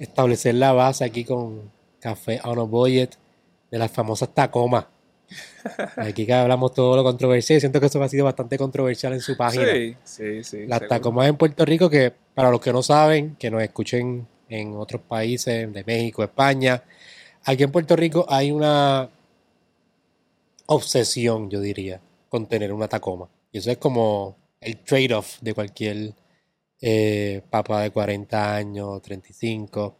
establecer la base aquí con Café on a Budget de las famosas Tacoma. Aquí que hablamos todo lo controversial. Siento que eso ha sido bastante controversial en su página. Sí, sí, sí. Las seguro. Tacomas en Puerto Rico, que para los que no saben, que nos escuchen en otros países de México, España, aquí en Puerto Rico hay una obsesión, yo diría, con tener una Tacoma. Y eso es como el trade-off de cualquier eh, papá de 40 años, 35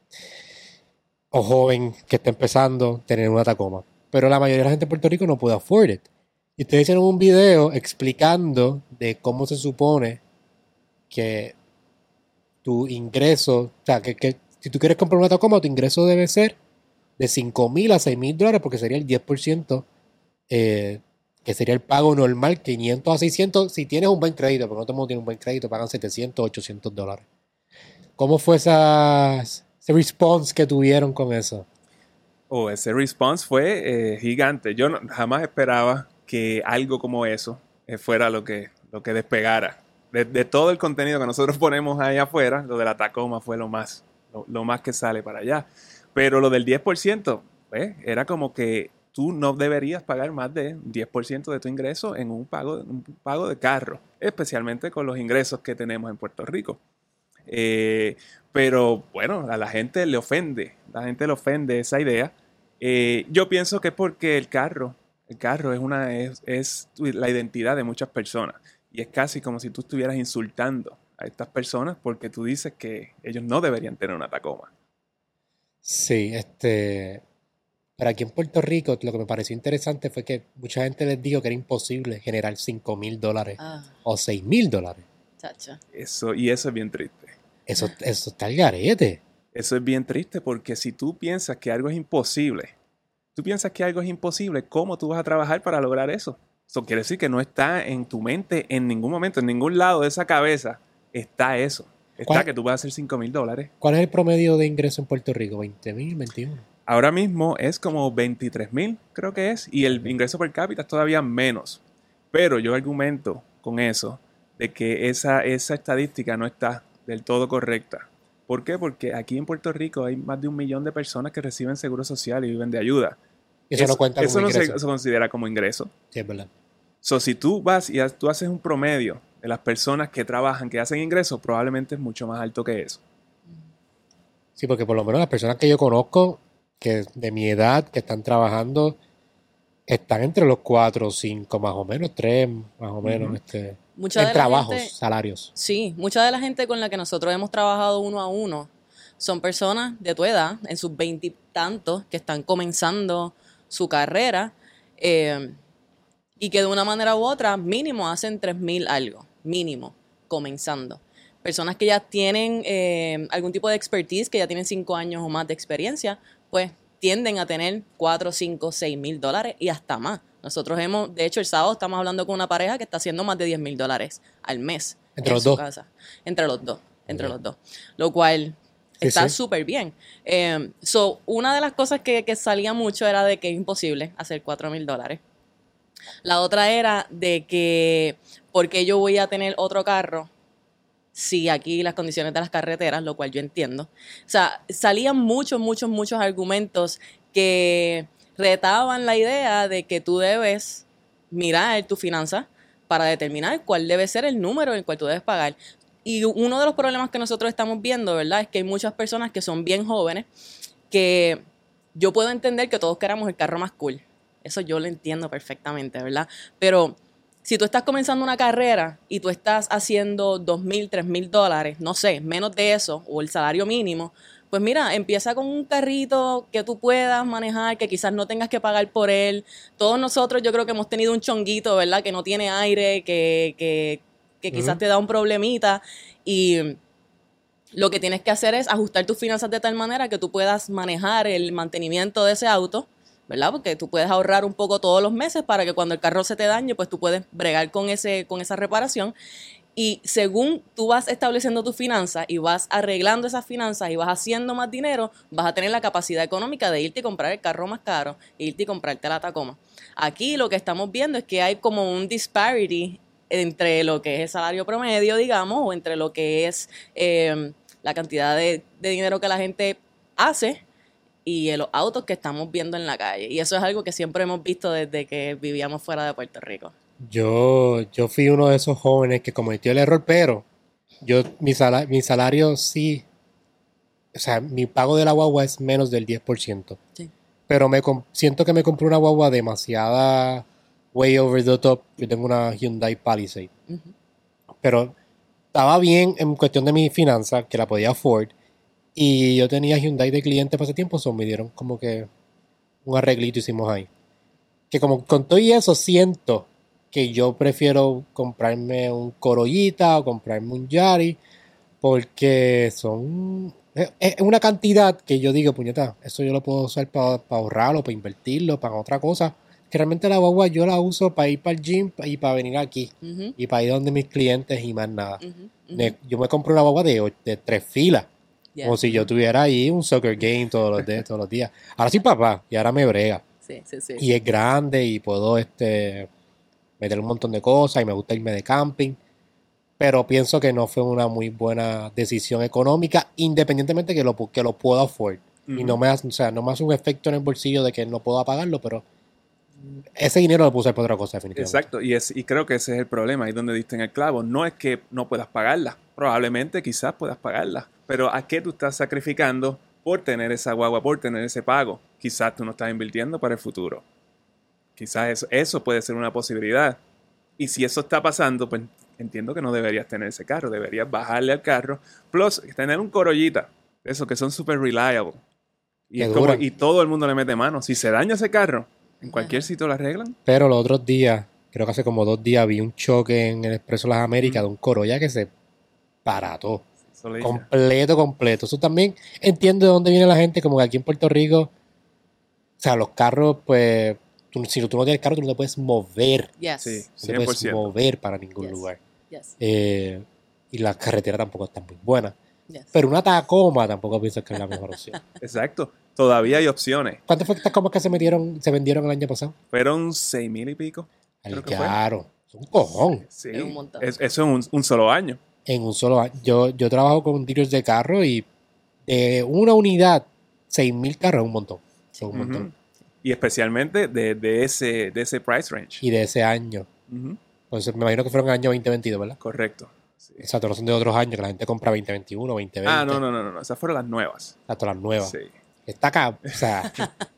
o joven que está empezando tener una Tacoma. Pero la mayoría de la gente en Puerto Rico no puede afford it. Y ustedes hicieron un video explicando de cómo se supone que tu ingreso, o sea, que, si tú quieres comprar una Tacoma, tu ingreso debe ser de 5 mil a 6 mil dólares, porque sería el 10%, eh, que sería el pago normal, 500 a 600, si tienes un buen crédito, porque no todo el mundo tiene un buen crédito, pagan 700, 800 dólares. ¿Cómo fue esa, ese response que tuvieron con eso? Oh, ese response fue eh, gigante. Yo jamás esperaba que algo como eso eh, fuera lo que, lo que despegara. De, de todo el contenido que nosotros ponemos ahí afuera, lo de la Tacoma fue lo más, lo, más que sale para allá. Pero lo del 10%, pues, era como que tú no deberías pagar más de 10% de tu ingreso en un pago, un pago de carro, especialmente con los ingresos que tenemos en Puerto Rico. Eh, pero bueno, a la gente le ofende, la gente le ofende esa idea. Eh, yo pienso que es porque el carro, el carro es una es, es la identidad de muchas personas y es casi como si tú estuvieras insultando a estas personas porque tú dices que ellos no deberían tener una Tacoma. Sí, este. Pero aquí en Puerto Rico, lo que me pareció interesante fue que mucha gente les dijo que era imposible generar 5 mil dólares Ah, o 6 mil dólares. chacha. Eso y eso es bien triste. Eso, eso está al garete. Eso es bien triste porque si tú piensas que algo es imposible, tú piensas que algo es imposible, ¿cómo tú vas a trabajar para lograr eso? Eso quiere decir que no está en tu mente en ningún momento, en ningún lado de esa cabeza está eso. Está que tú vas a hacer 5 mil dólares. ¿Cuál es el promedio de ingreso en Puerto Rico? ¿20 mil, 21? Ahora mismo es como 23 mil, creo que es, y el ingreso per cápita es todavía menos. Pero yo argumento con eso de que esa, esa estadística no está del todo correcta. ¿Por qué? Porque aquí en Puerto Rico hay más de un millón de personas que reciben seguro social y viven de ayuda. Eso, no cuenta eso como no se, ingreso. se considera como ingreso. Sí, es verdad. So, si tú vas y tú haces un promedio de las personas que trabajan, que hacen ingresos, probablemente es mucho más alto que eso. Sí, porque por lo menos las personas que yo conozco, que de mi edad, que están trabajando, están entre los 4 o 5 más o menos, 3 más o menos, este, Mucha en trabajos, gente- salarios. Sí, mucha de la gente con la que nosotros hemos trabajado uno a uno son personas de tu edad, en sus veintitantos, que están comenzando su carrera eh, y que de una manera u otra mínimo hacen tres mil algo, mínimo, comenzando. Personas que ya tienen eh, algún tipo de expertise, que ya tienen cinco años o más de experiencia, pues tienden a tener cuatro, cinco, seis mil dólares y hasta más. Nosotros hemos, de hecho, el sábado estamos hablando con una pareja que está haciendo más de 10 mil dólares al mes Entre en los su dos. casa. Entre los dos, entre los dos. Lo cual está sí. súper bien. Eh, so, una de las cosas que, que salía mucho era de que es imposible hacer 4 mil dólares. La otra era de que, ¿por qué yo voy a tener otro carro si aquí las condiciones de las carreteras, lo cual yo entiendo? O sea, salían muchos, muchos, muchos argumentos que retaban la idea de que tú debes mirar tu finanza para determinar cuál debe ser el número en el cual tú debes pagar. Y uno de los problemas que nosotros estamos viendo, ¿verdad? Es que hay muchas personas que son bien jóvenes que yo puedo entender que todos queramos el carro más cool. Eso yo lo entiendo perfectamente, ¿verdad? Pero si tú estás comenzando una carrera y tú estás haciendo dos mil, tres mil dólares, no sé, menos de eso, o el salario mínimo, pues mira, empieza con un carrito que tú puedas manejar, que quizás no tengas que pagar por él. Todos nosotros yo creo que hemos tenido un chonguito, ¿verdad? Que no tiene aire, que, que, que quizás te da un problemita y lo que tienes que hacer es ajustar tus finanzas de tal manera que tú puedas manejar el mantenimiento de ese auto, ¿verdad? Porque tú puedes ahorrar un poco todos los meses para que cuando el carro se te dañe, pues tú puedes bregar con, ese, con esa reparación. Y según tú vas estableciendo tus finanzas y vas arreglando esas finanzas y vas haciendo más dinero, vas a tener la capacidad económica de irte y comprar el carro más caro, e irte y comprarte la Tacoma. Aquí lo que estamos viendo es que hay como un disparity entre lo que es el salario promedio, digamos, o entre lo que es eh, la cantidad de, de dinero que la gente hace y los autos que estamos viendo en la calle. Y eso es algo que siempre hemos visto desde que vivíamos fuera de Puerto Rico. Yo, yo fui uno de esos jóvenes que cometió el error, pero yo mi, sala- mi salario sí, o sea, mi pago de la guagua es menos del 10%. Sí. Pero me siento que me compré una guagua demasiada way over the top. Yo tengo una Hyundai Palisade. Pero estaba bien en cuestión de mi finanzas, que la podía afford. Y yo tenía Hyundai de cliente para ese tiempo, so me dieron como que un arreglito hicimos ahí. Que como con todo y eso siento que yo prefiero comprarme un Corollita o comprarme un Yari porque son es una cantidad que yo digo, puñeta, eso yo lo puedo usar para ahorrarlo, para invertirlo, para otra cosa. Que realmente la guagua yo la uso para ir para el gym y para venir aquí y para ir donde mis clientes y más nada. Me- yo me compro una guagua de, de tres filas, Yeah. como si yo tuviera ahí un soccer game todos los, días, todos los días. Ahora soy papá y ahora me brega. Sí, sí, sí. Y es grande y puedo este, meter un montón de cosas y me gusta irme de camping. Pero pienso que no fue una muy buena decisión económica, independientemente que lo, que lo pueda afford. Y no me, hace, o sea, no me hace un efecto en el bolsillo de que no puedo pagarlo, pero ese dinero lo puse para otra cosa, definitivamente. Exacto, y, es, y creo que ese es el problema, ahí donde diste en el clavo. No es que no puedas pagarla, probablemente quizás puedas pagarla, pero ¿a qué tú estás sacrificando por tener esa guagua, por tener ese pago? Quizás tú no estás invirtiendo para el futuro. Quizás eso, eso puede ser una posibilidad. Y si eso está pasando, pues entiendo que no deberías tener ese carro, deberías bajarle al carro, plus tener un corollita, esos que son super reliable. Y, es como- y todo el mundo le mete mano. Si se daña ese carro, en cualquier sitio lo arreglan. Pero los otros días, creo que hace como dos días, vi un choque en el Expreso Las Américas de un Corolla que se parató. Dice. Completo, completo. Eso también entiendo de dónde viene la gente, como que aquí en Puerto Rico, o sea, los carros, pues, tú- si tú no tienes carro, tú no te puedes mover. Yes. Sí. No te puedes 100%. mover para ningún Yes. lugar. Yes. Eh, y las carreteras tampoco están muy buenas. Yes. Pero una Tacoma tampoco pienso que es la mejor opción. Exacto. Todavía hay opciones. ¿Cuántas fue Tacomas que se metieron, se vendieron el año pasado? Fueron seis mil y pico. Al Creo que fue. caro. Es un cojón. Sí. Es un montón. Es- eso en un, un solo año. En un solo año. Yo, yo trabajo con dealers de carro y de una unidad, 6.000 carros es un montón. Es un montón. Y especialmente de, de ese, de ese price range. Y de ese año. Entonces me imagino que fueron en el año 2022, ¿verdad? Correcto. Sí. Exacto, no son de otros años que la gente compra 2021, 2020. Ah, no, no, no, no, no. Esas fueron las nuevas. Exacto, las nuevas. Sí. Está acá, o sea,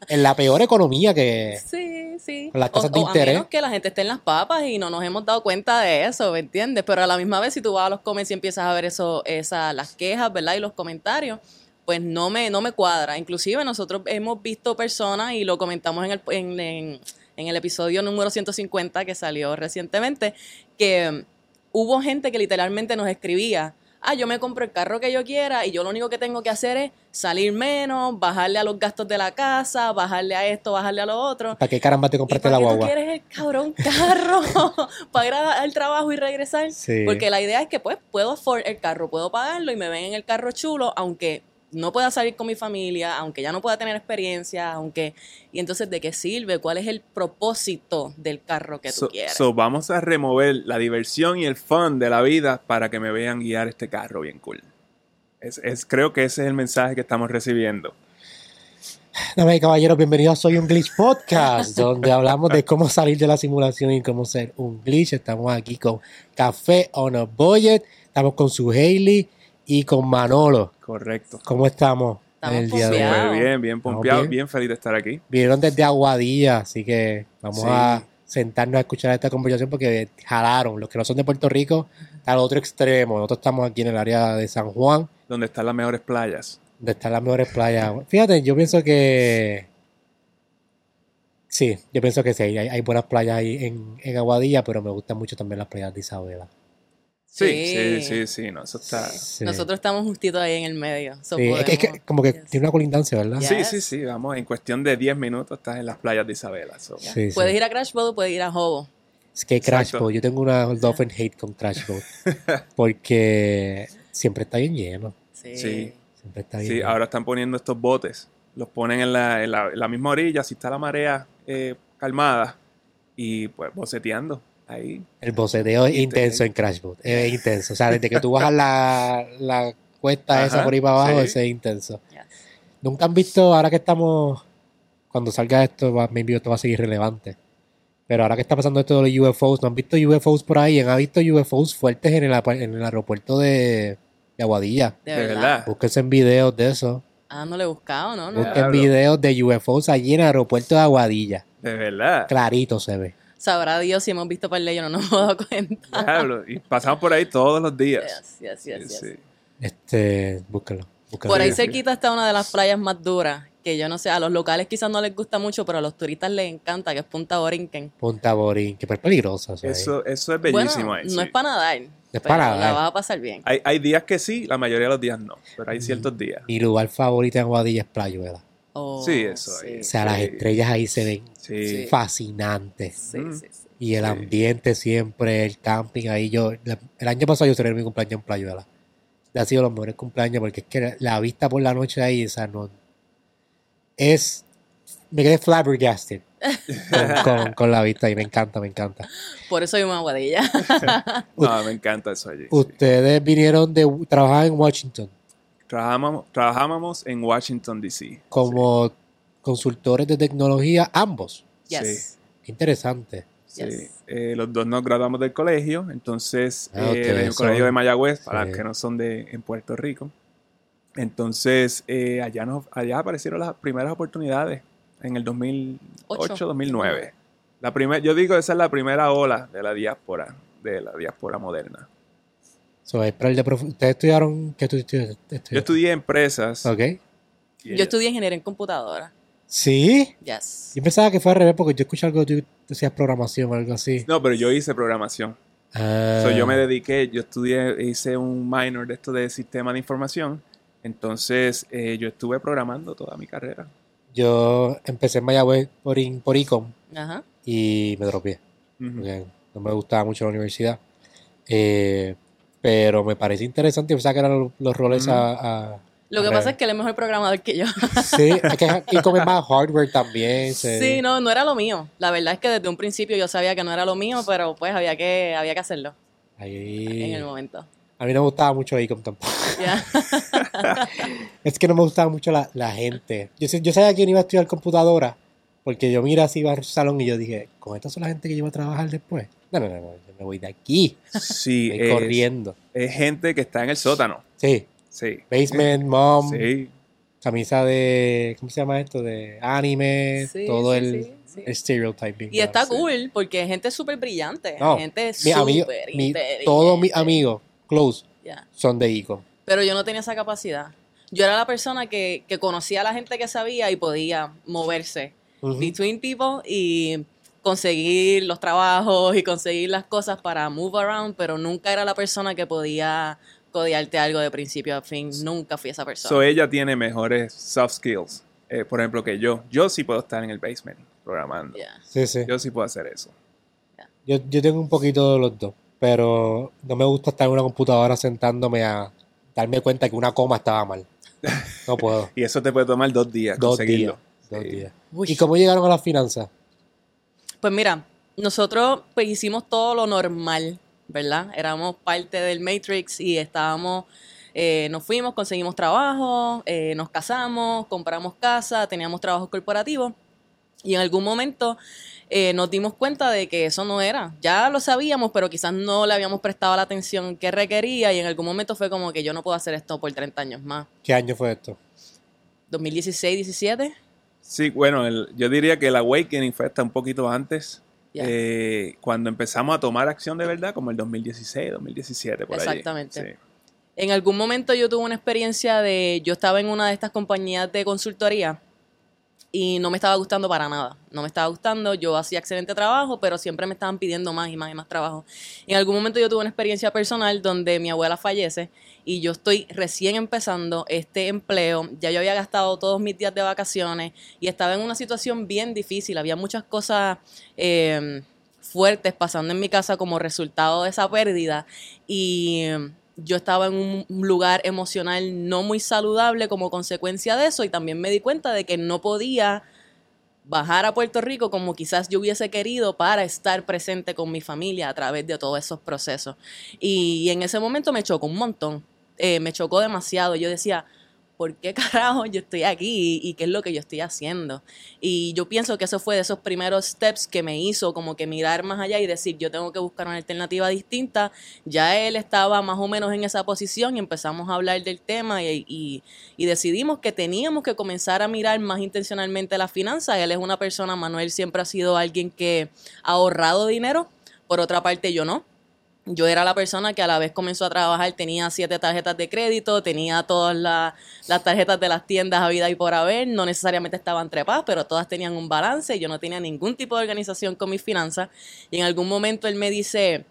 en la peor economía que... Sí, sí. Con las tasas o, de o interés. A menos que la gente esté en las papas y no nos hemos dado cuenta de eso, ¿me entiendes? Pero a la misma vez, si tú vas a los comments y empiezas a ver eso, esa, las quejas, ¿verdad? Y los comentarios, pues no me, no me cuadra. Inclusive nosotros hemos visto personas y lo comentamos en el, en, en- en el episodio número 150 que salió recientemente, que hubo gente que literalmente nos escribía, ah, yo me compro el carro que yo quiera y yo lo único que tengo que hacer es salir menos, bajarle a los gastos de la casa, bajarle a esto, bajarle a lo otro. ¿Para qué caramba te ¿Y compraste para la guagua? quieres el cabrón carro? ¿Para ir al trabajo y regresar? Sí. Porque la idea es que pues puedo afford el carro, puedo pagarlo y me ven en el carro chulo, aunque no pueda salir con mi familia, aunque ya no pueda tener experiencia, aunque... Y entonces, ¿de qué sirve? ¿Cuál es el propósito del carro que tú So, quieres? so vamos a remover la diversión y el fun de la vida para que me vean guiar este carro bien cool. Es, es- creo que ese es el mensaje que estamos recibiendo. Damas y caballeros, bienvenidos a Soy un Glitch Podcast, donde hablamos de cómo salir de la simulación y cómo ser un glitch. Estamos aquí con Café on a Budget, estamos con su Hailey y con Manolo. Correcto. ¿Cómo estamos Estamos en el día de hoy? pompeados. Súper bien, bien pompeado, bien. bien. feliz de estar aquí. Vinieron desde Aguadilla, así que vamos Sí. a sentarnos a escuchar esta conversación porque jalaron. Los que no son de Puerto Rico, al otro extremo. Nosotros estamos aquí en el área de San Juan, Donde están las mejores playas. donde están las mejores playas. Fíjate, yo pienso que. Sí, yo pienso que sí, hay, hay buenas playas ahí en, en Aguadilla, pero me gustan mucho también las playas de Isabela. Sí, Sí. sí, sí, sí, no, eso está. Sí. Nosotros estamos justito ahí en el medio. so Sí, es, que, es que podemos- como que Yes. tiene una colindancia, ¿verdad? Sí, sí, sí, vamos, en cuestión de 10 minutos estás en las playas de Isabela. so. Sí, sí. Puedes ir a Crash Boat o puedes ir a Hobo. Es que Crash. Boat, yo tengo una love and hate con Crash Boat, porque siempre está bien lleno. Sí. Sí. Siempre está bien Sí, lleno. ahora están poniendo estos botes. Los ponen en la, en la- en la misma orilla, si está la marea eh, calmada, y pues boceteando ahí. El boceteo es te- intenso en Crash Boat, es intenso. O sea, desde que tú bajas la, la cuesta esa por ahí para abajo, sí. ese es intenso. Yes. Nunca han visto, ahora que estamos, cuando salga esto, va, maybe esto va a seguir relevante. Pero ahora que está pasando esto de los UFOs, ¿no han visto UFOs por ahí? ¿Han visto UFOs fuertes en el, en el aeropuerto de, de Aguadilla? De, verdad. Búsquense en videos de eso. Ah, no le he buscado, ¿no? no. Busquen videos de UFOs allí en el aeropuerto de Aguadilla. De verdad. Clarito se ve. Sabrá Dios si hemos visto par de ellos, no nos hemos dado cuenta. Diablo. Y pasamos por ahí todos los días. Yes, yes, yes, yes. Sí, sí. Este, búsquenlo. búsquenlo. Por ahí cerquita está una de las playas más duras, que yo no sé, a los locales quizás no les gusta mucho, pero a los turistas les encanta, que es Punta Borinquen. Punta Borín, que es peligrosa. eso. Eso, eso es bellísimo bueno, ahí. no sí. es para nadar, es pero para la vas a pasar bien. hay, hay días que sí, la mayoría de los días no. Pero hay ciertos días. Mi lugar favorito en Aguadilla es Playuela. Oh, Sí, eso ahí. O sea, las Sí. estrellas ahí se ven Sí. Sí. fascinantes. Sí, sí, sí. Y el Sí. ambiente siempre, el camping ahí. Yo, la- el año pasado yo celebré mi cumpleaños en Playuela. Ha sido los mejores cumpleaños porque es que la, la vista por la noche ahí, o sea, no. Es. Me quedé flabbergasted con, con- con la vista y me encanta, me encanta. Por eso hay una aguadilla. No, me encanta eso allí. sí. Ustedes vinieron de trabajar en Washington Trabajábamos, trabajábamos en Washington, D.C. como consultores de tecnología, ambos. yes. Qué interesante. Sí. Yes. Eh, los dos nos graduamos del colegio, entonces Ah, eh, del colegio de Mayagüez, para sí. los que no son de en Puerto Rico. Entonces, eh, allá, nos, allá aparecieron las primeras oportunidades en el 2008, Ocho. 2009. La primer, yo digo, esa es la primera ola de la diáspora, de la diáspora moderna. So, es para el de prof- Ustedes estudiaron. ¿Qué estudiaste? Yo estudié empresas. Ok. Yo estudié ingeniería en computadora. Sí. Yes. Yo pensaba que fue al revés porque yo escuché algo que tú decías programación o algo así. No, pero yo hice programación. Ah, So, yo me dediqué, yo estudié, hice un minor de esto de sistema de información. Entonces, eh, yo estuve programando toda mi carrera. yo empecé en Mayagüez por, in- por ICOM Ajá. y me porque no me gustaba mucho la universidad. Eh, pero me parece interesante. Pensaba que eran los, los roles a, a- Lo que pasa es que él es mejor programador que yo. Sí, es que ICOM es más hardware también. Sí, no, no era lo mío. La verdad es que desde un principio yo sabía que no era lo mío, pero pues había que, había que hacerlo Ahí- en el momento. A mí no me gustaba mucho ICOM tampoco. Es que no me gustaba mucho la, la gente. Yo, yo sabía no iba a estudiar computadora, porque yo mira así iba al salón y yo dije, ¿con esta son la gente que yo voy a trabajar después? No, no, no, me voy de aquí. Sí, Estoy es, corriendo. es gente que está en el sótano. Sí, Sí. basement, mom, Sí. camisa de, ¿cómo se llama esto? De anime, Sí, todo sí, el, sí, el stereotyping. Y está sí. cool porque hay gente súper brillante, No, gente súper todos mis amigos close Ya. son de ICOM. Pero yo no tenía esa capacidad. Yo era la persona que, que conocía a la gente que sabía y podía moverse between people y conseguir los trabajos y conseguir las cosas para move around, pero nunca era la persona que podía codearte algo de principio a fin. Nunca fui esa persona. So ella tiene mejores soft skills, eh, por ejemplo, que yo. Yo sí puedo estar en el basement programando. Yeah. Sí, sí. Yo sí puedo hacer eso. Yo, yo tengo un poquito de los dos, pero no me gusta estar en una computadora sentándome a darme cuenta que una coma estaba mal. No puedo. Y eso te puede tomar dos días dos conseguirlo. días. Dos Sí. días. Uy. ¿Y cómo llegaron a las finanzas? Pues mira, nosotros pues hicimos todo lo normal, ¿verdad? Éramos parte del Matrix y estábamos, eh, nos fuimos, conseguimos trabajo, eh, nos casamos, compramos casa, teníamos trabajos corporativos y en algún momento eh, nos dimos cuenta de que eso no era. Ya lo sabíamos, pero quizás no le habíamos prestado la atención que requería y en algún momento fue como que yo no puedo hacer esto por 30 años más. ¿Qué año fue esto? 2016, 17. Sí, bueno, el- yo diría que el awakening fue hasta un poquito antes. Eh, cuando empezamos a tomar acción de verdad, como el 2016, 2017, por allí. Exactamente. Sí. En algún momento yo tuve una experiencia de, yo estaba en una de estas compañías de consultoría y no me estaba gustando para nada. No me estaba gustando, yo hacía excelente trabajo, pero siempre me estaban pidiendo más y más y más trabajo. En algún momento yo tuve una experiencia personal donde mi abuela fallece y yo estoy recién empezando este empleo. Ya yo había gastado todos mis días de vacaciones y estaba en una situación bien difícil. Había muchas cosas eh, fuertes pasando en mi casa como resultado de esa pérdida y yo estaba en un lugar emocional no muy saludable como consecuencia de eso y también me di cuenta de que no podía bajar a Puerto Rico como quizás yo hubiese querido para estar presente con mi familia a través de todos esos procesos. Y, en ese momento me chocó un montón, eh, me chocó demasiado. Yo decía, ¿por qué carajo yo estoy aquí y qué es lo que yo estoy haciendo? Y yo pienso que eso fue de esos primeros steps que me hizo como que mirar más allá y decir, yo tengo que buscar una alternativa distinta. Ya él estaba más o menos en esa posición y empezamos a hablar del tema y, y, decidimos que teníamos que comenzar a mirar más intencionalmente las finanzas. Él es una persona, Manuel siempre ha sido alguien que ha ahorrado dinero, por otra parte yo no yo era la persona que a la vez comenzó a trabajar, tenía siete tarjetas de crédito, tenía todas las tarjetas de las tiendas a vida y por haber, no necesariamente estaban trepadas, pero todas tenían un balance, yo no tenía ningún tipo de organización con mis finanzas, y en algún momento él me dice,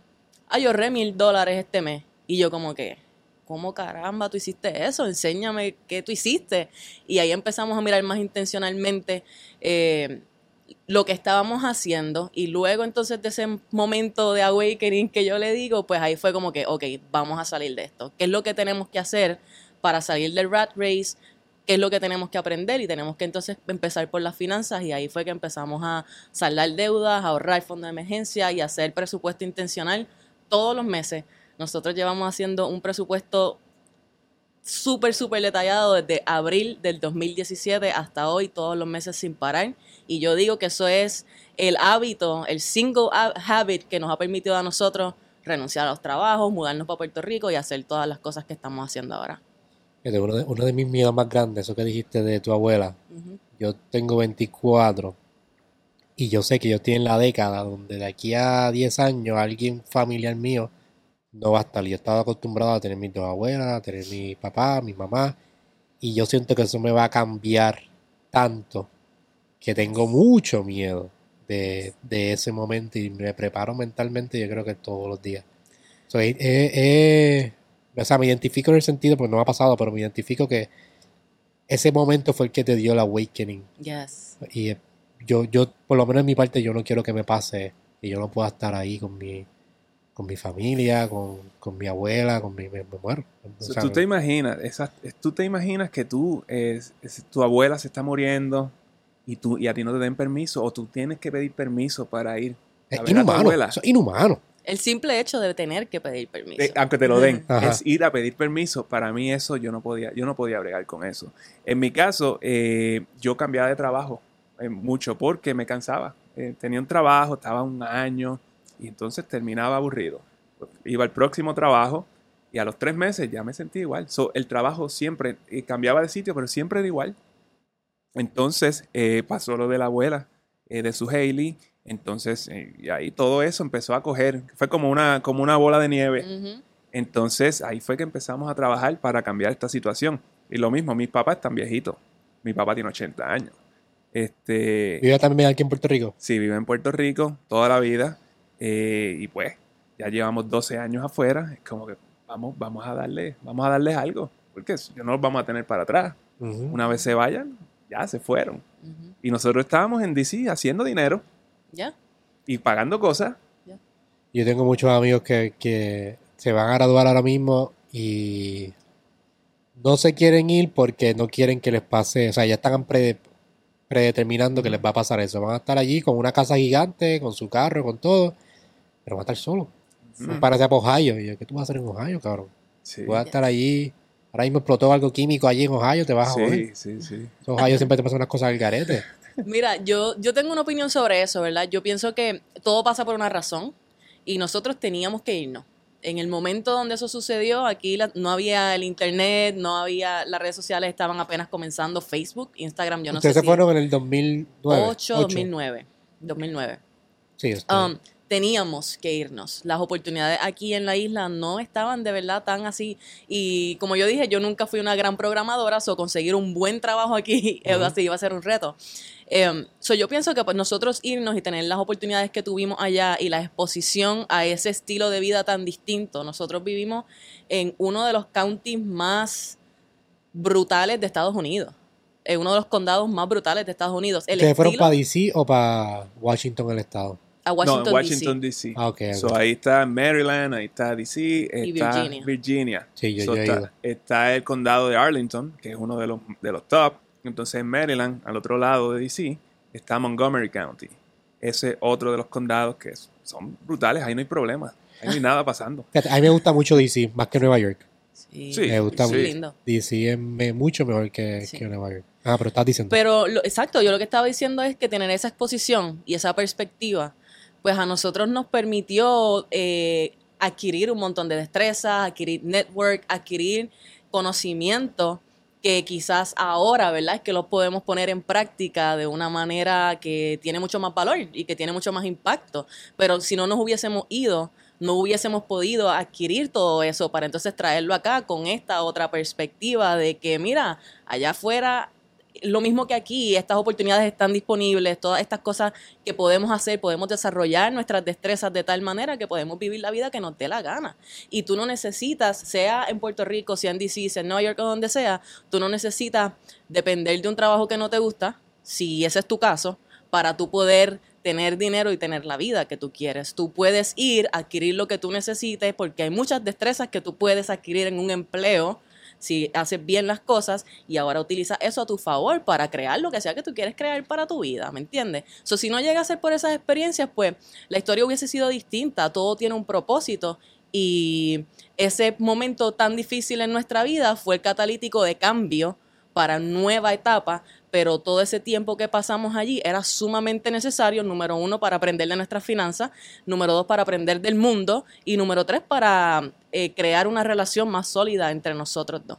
yo ahorré mil dólares este mes, y yo como que, ¿cómo caramba tú hiciste eso? Enséñame qué tú hiciste, y ahí empezamos a mirar más intencionalmente, eh, lo que estábamos haciendo y luego entonces de ese momento de awakening que yo le digo, pues ahí fue como que, ok, vamos a salir de esto. ¿Qué es lo que tenemos que hacer para salir del rat race? ¿Qué es lo que tenemos que aprender? Y tenemos que entonces empezar por las finanzas y ahí fue que empezamos a saldar deudas, a ahorrar fondo de emergencia y hacer presupuesto intencional todos los meses. Nosotros llevamos haciendo un presupuesto súper, súper detallado desde abril del 2017 hasta hoy, todos los meses sin parar. Y yo digo que eso es el hábito, el single habit que nos ha permitido a nosotros renunciar a los trabajos, mudarnos para Puerto Rico y hacer todas las cosas que estamos haciendo ahora. Uno de, uno de mis miedos más grandes, eso que dijiste de tu abuela, yo tengo 24 y yo sé que yo estoy en la década donde de aquí a 10 años alguien familiar mío no va a estar. Yo estaba acostumbrado a tener mis dos abuelas, a tener mi papá, mi mamá, y yo siento que eso me va a cambiar tanto que tengo mucho miedo de, ese momento y me preparo mentalmente, yo creo que todos los días. o sea, me identifico en el sentido, porque no me ha pasado, pero me identifico que ese momento fue el que te dio el awakening. Yes. Y yo, yo, por lo menos en mi parte, yo no quiero que me pase y yo no pueda estar ahí con mi, con mi familia, con, con mi abuela, con mi, me, muero. tú te imaginas, esa, tú te imaginas que tú, es, tu abuela se está muriendo y tú y a ti no te den permiso o tú tienes que pedir permiso para ir. A es inhumano, es inhumano. El simple hecho de tener que pedir permiso. Eh, aunque te lo den, es ir a pedir permiso. Para mí eso yo no podía, yo no podía bregar con eso. En mi caso, eh, yo cambiaba de trabajo eh, mucho porque me cansaba. tenía un trabajo, estaba un año, y entonces terminaba aburrido. Iba al próximo trabajo y a los tres meses ya me sentí igual. el trabajo siempre eh, cambiaba de sitio, pero siempre era igual. Entonces eh, pasó lo de la abuela eh, de su Hailey. Entonces, y ahí todo eso empezó a coger. Fue como una, como una bola de nieve. Entonces, ahí fue que empezamos a trabajar para cambiar esta situación. Y lo mismo, mis papás están viejitos. Mi papá tiene 80 años. Este, ¿Vive también aquí en Puerto Rico? Sí, vive en Puerto Rico toda la vida. Eh, y pues, ya llevamos 12 años afuera, es como que vamos, vamos a darle, vamos a darles algo, porque no los vamos a tener para atrás. Una vez se vayan, ya se fueron. Y nosotros estábamos en DC haciendo dinero. Ya. Y pagando cosas. Yo tengo muchos amigos que, que se van a graduar ahora mismo y no se quieren ir porque no quieren que les pase, o sea, ya están predeterminando que les va a pasar eso. Van a estar allí con una casa gigante, con su carro, con todo pero va a estar solo. Mm. Para allá Ohio. Y yo, ¿qué tú vas a hacer en Ohio, cabrón? Sí. Voy a estar allí. Ahora mismo explotó algo químico allí en Ohio, te vas a joder. Sí, sí, sí. En Ohio siempre te pasan unas cosas al garete. Mira, yo, yo tengo una opinión sobre eso, ¿verdad? Yo pienso que todo pasa por una razón y nosotros teníamos que irnos. En el momento donde eso sucedió, aquí no había el internet, no había, las redes sociales estaban apenas comenzando, Facebook, Instagram, yo no sé. Ustedes se fueron en el 2009. 8, 2009. 2009. Sí, um, teníamos que irnos. Las oportunidades aquí en la isla no estaban de verdad tan así. Y como yo dije, yo nunca fui una gran programadora, o conseguir un buen trabajo aquí así iba a ser un reto. Eh, yo pienso que pues, nosotros irnos y tener las oportunidades que tuvimos allá y la exposición a ese estilo de vida tan distinto. Nosotros vivimos en uno de los counties más brutales de Estados Unidos. En uno de los condados más brutales de Estados Unidos. El fueron para DC o para Washington, el estado? A Washington, no, Washington DC. Ah, okay, So, ahí está Maryland, ahí está DC, está Virginia. Sí, yo, está, está, el condado de Arlington, que es uno de los, de los top. Entonces en Maryland, al otro lado de DC, está Montgomery County. Ese otro de los condados que son brutales, ahí no hay problema. Ahí no hay nada pasando. A mí me gusta mucho DC, más que Nueva York. Sí, Sí, Me gusta sí, mucho. lindo. DC es mucho mejor que, Sí. que Nueva York. Ah, pero estás diciendo. Pero, lo- exacto, yo lo que estaba diciendo es que tener esa exposición y esa perspectiva, pues a nosotros nos permitió eh, adquirir un montón de destrezas, adquirir network, adquirir conocimiento que quizás ahora, ¿verdad? Es que lo podemos poner en práctica de una manera que tiene mucho más valor y que tiene mucho más impacto. Pero si no nos hubiésemos ido, no hubiésemos podido adquirir todo eso para entonces traerlo acá con esta otra perspectiva de que, mira, allá afuera lo mismo que aquí, estas oportunidades están disponibles, todas estas cosas que podemos hacer, podemos desarrollar nuestras destrezas de tal manera que podemos vivir la vida que nos dé la gana. Y tú no necesitas, sea en Puerto Rico, sea en DC, sea en Nueva York o donde sea, tú no necesitas depender de un trabajo que no te gusta, si ese es tu caso, para tú poder tener dinero y tener la vida que tú quieres. Tú puedes ir, adquirir lo que tú necesites, porque hay muchas destrezas que tú puedes adquirir en un empleo si haces bien las cosas y ahora utiliza eso a tu favor para crear lo que sea que tú quieres crear para tu vida, ¿me entiendes? So, si no llega a ser por esas experiencias, pues la historia hubiese sido distinta, todo tiene un propósito y ese momento tan difícil en nuestra vida fue el catalítico de cambio para nueva etapa, pero todo ese tiempo que pasamos allí era sumamente necesario, número uno, para aprender de nuestras finanzas, número dos, para aprender del mundo y número tres, para eh, crear una relación más sólida entre nosotros dos.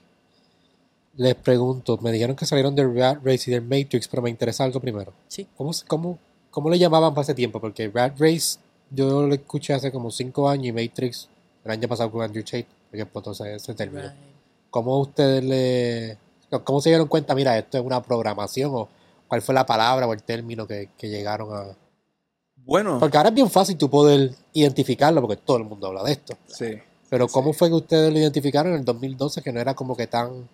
Les pregunto, me dijeron que salieron de Rat Race y del Matrix, pero me interesa algo primero. Sí. ¿Cómo, cómo, cómo le llamaban para ese tiempo? Porque Rat Race yo lo escuché hace como cinco años y Matrix el año pasado con Andrew Tate, porque entonces se terminó. ¿Cómo ustedes le... ¿Cómo se dieron cuenta, mira, esto es una programación o cuál fue la palabra o el término que, que llegaron a... Bueno, Porque ahora es bien fácil tú poder identificarlo porque todo el mundo habla de esto. sí. Pero ¿cómo fue que ustedes lo identificaron en el 2012 que no era como que tan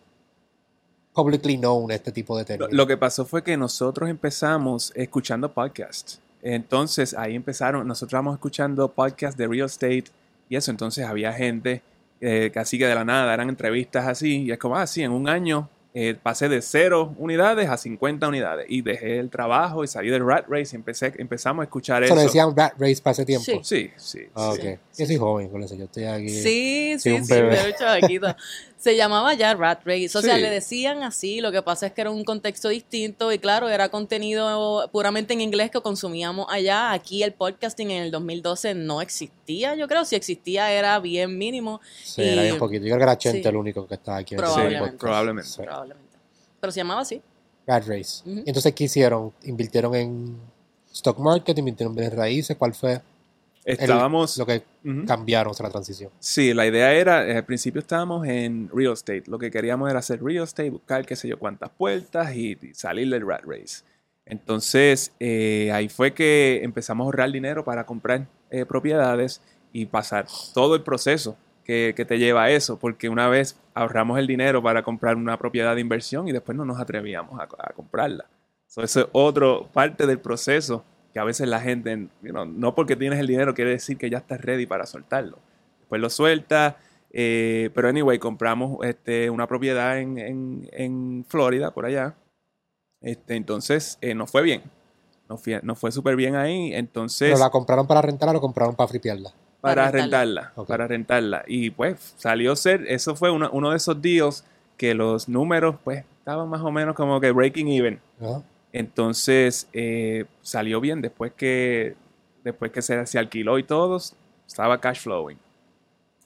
publicly known este tipo de términos? lo que pasó fue que nosotros empezamos escuchando podcasts. Entonces ahí empezaron, nosotros estábamos escuchando podcasts de real estate y eso. Entonces había gente eh, casi que de la nada, eran entrevistas así. Y es como, ah, sí, en un año eh, pasé de 0 unidades a 50 unidades. Y dejé el trabajo y salí del rat race y empecé, empezamos a escuchar Eso eso. le decían Rat Race para ese tiempo. Sí. Sí, sí. Ah, sí. ok. Yo soy joven con eso, yo estoy aquí. Sí, Sí, sí, un sí, bebé. pero chavaquito. Se llamaba ya Rat Race. O sea, Sí. le decían así. Lo que pasa es que era un contexto distinto y claro, era contenido puramente en inglés que consumíamos allá. Aquí el podcasting en el 2012 no existía, yo creo. Si existía era bien mínimo, Sí, era bien y- poquito. Yo creo que era Chente sí. el único que estaba aquí. en Sí, Probablemente. Sí. probablemente. Pero se llamaba así. Rat Race. Y Entonces, ¿qué hicieron? ¿Invirtieron en stock market? ¿Invirtieron en raíces? ¿Cuál fue el- Estábamos... lo que Ujú. cambiaron la transición? Sí, la idea era, eh, al principio estábamos en real estate. Lo que queríamos era hacer real estate, buscar qué sé yo cuántas puertas y, y salir del rat race. Entonces, eh, ahí fue que empezamos a ahorrar dinero para comprar eh, propiedades y pasar todo el proceso que, que te lleva a eso, porque una vez ahorramos el dinero para comprar una propiedad de inversión y después no nos atrevíamos a, a comprarla. So, eso es otra parte del proceso que a veces la gente, you know, no porque tienes el dinero quiere decir que ya estás ready para soltarlo. Después lo suelta, eh, pero anyway, compramos este, una propiedad en, en- en Florida, por allá. Este, entonces, eh, nos fue bien. Nos fue, nos fue súper bien ahí. Entonces, ¿Pero la compraron para rentarla o la compraron para flipearla? para, Para rentarla. rentarla. Ok. Para rentarla. Y pues salió ser, eso fue uno, uno de esos deals que los números, pues, estaban más o menos como que breaking even. Ajá. Entonces eh, salió bien después que después que se, se alquiló y todo, estaba cash flowing.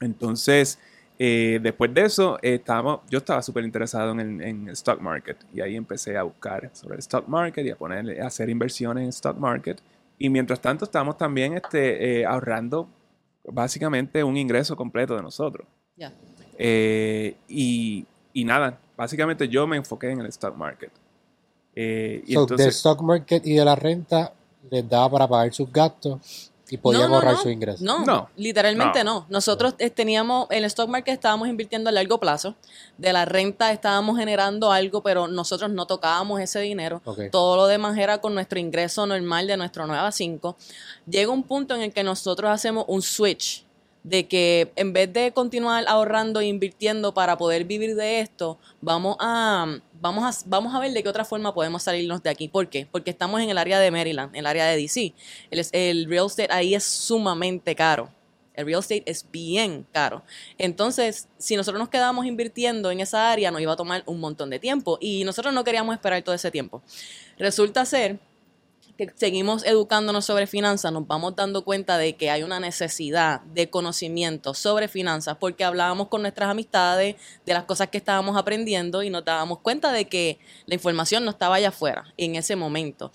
Entonces, eh, después de eso, eh, estábamos- yo estaba súper interesado en el en el stock market y ahí empecé a buscar sobre el stock market y a poner, a hacer inversiones en stock market. Y mientras tanto, estamos también este, eh, ahorrando básicamente un ingreso completo de nosotros. Ya. Eh, y, y nada, básicamente yo me enfoqué en el stock market. Eh, y So, entonces, del stock market y de la renta les daba para pagar sus gastos y podían No, no, ahorrar no. sus ingresos. No, No. literalmente No. no. Nosotros eh, teníamos, en el stock market estábamos invirtiendo a largo plazo. De la renta estábamos generando algo, pero nosotros no tocábamos ese dinero. Todo lo demás era con nuestro ingreso normal de nuestro 9 a 5. Llega un punto en el que nosotros hacemos un switch de que en vez de continuar ahorrando e invirtiendo para poder vivir de esto, vamos a, vamos a, vamos a ver de qué otra forma podemos salirnos de aquí. ¿Por qué? Porque estamos en el área de Maryland, en el área de DC. El, el real estate ahí es sumamente caro. El real estate es bien caro. Entonces, si nosotros nos quedamos invirtiendo en esa área, nos iba a tomar un montón de tiempo y nosotros no queríamos esperar todo ese tiempo. Resulta ser que seguimos educándonos sobre finanzas, nos vamos dando cuenta de que hay una necesidad de conocimiento sobre finanzas porque hablábamos con nuestras amistades de las cosas que estábamos aprendiendo y nos dábamos cuenta de que la información no estaba allá afuera en ese momento.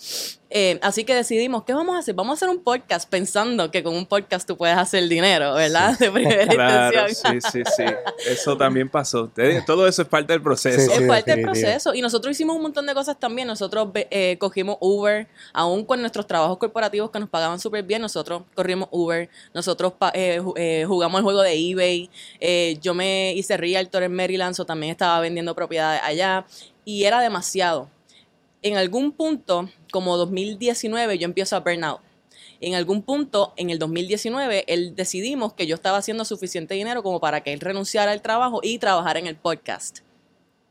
Eh, así que decidimos, ¿qué vamos a hacer? Vamos a hacer un podcast pensando que con un podcast tú puedes hacer dinero, ¿verdad? De primera Claro, intención. sí, sí, sí. Eso también pasó. Todo eso es parte del proceso. Sí, es parte del proceso. Y nosotros hicimos un montón de cosas también. Nosotros eh, cogimos Uber, aún con nuestros trabajos corporativos que nos pagaban súper bien, nosotros corrimos Uber, nosotros eh, eh, jugamos el juego de eBay. Eh, yo me hice realtor en Maryland, so también estaba vendiendo propiedades allá. Y era demasiado. En algún punto, como 2019, yo empiezo a burnout. En algún punto, en el 2019, él decidimos que yo estaba haciendo suficiente dinero como para que él renunciara al trabajo y trabajara en el podcast.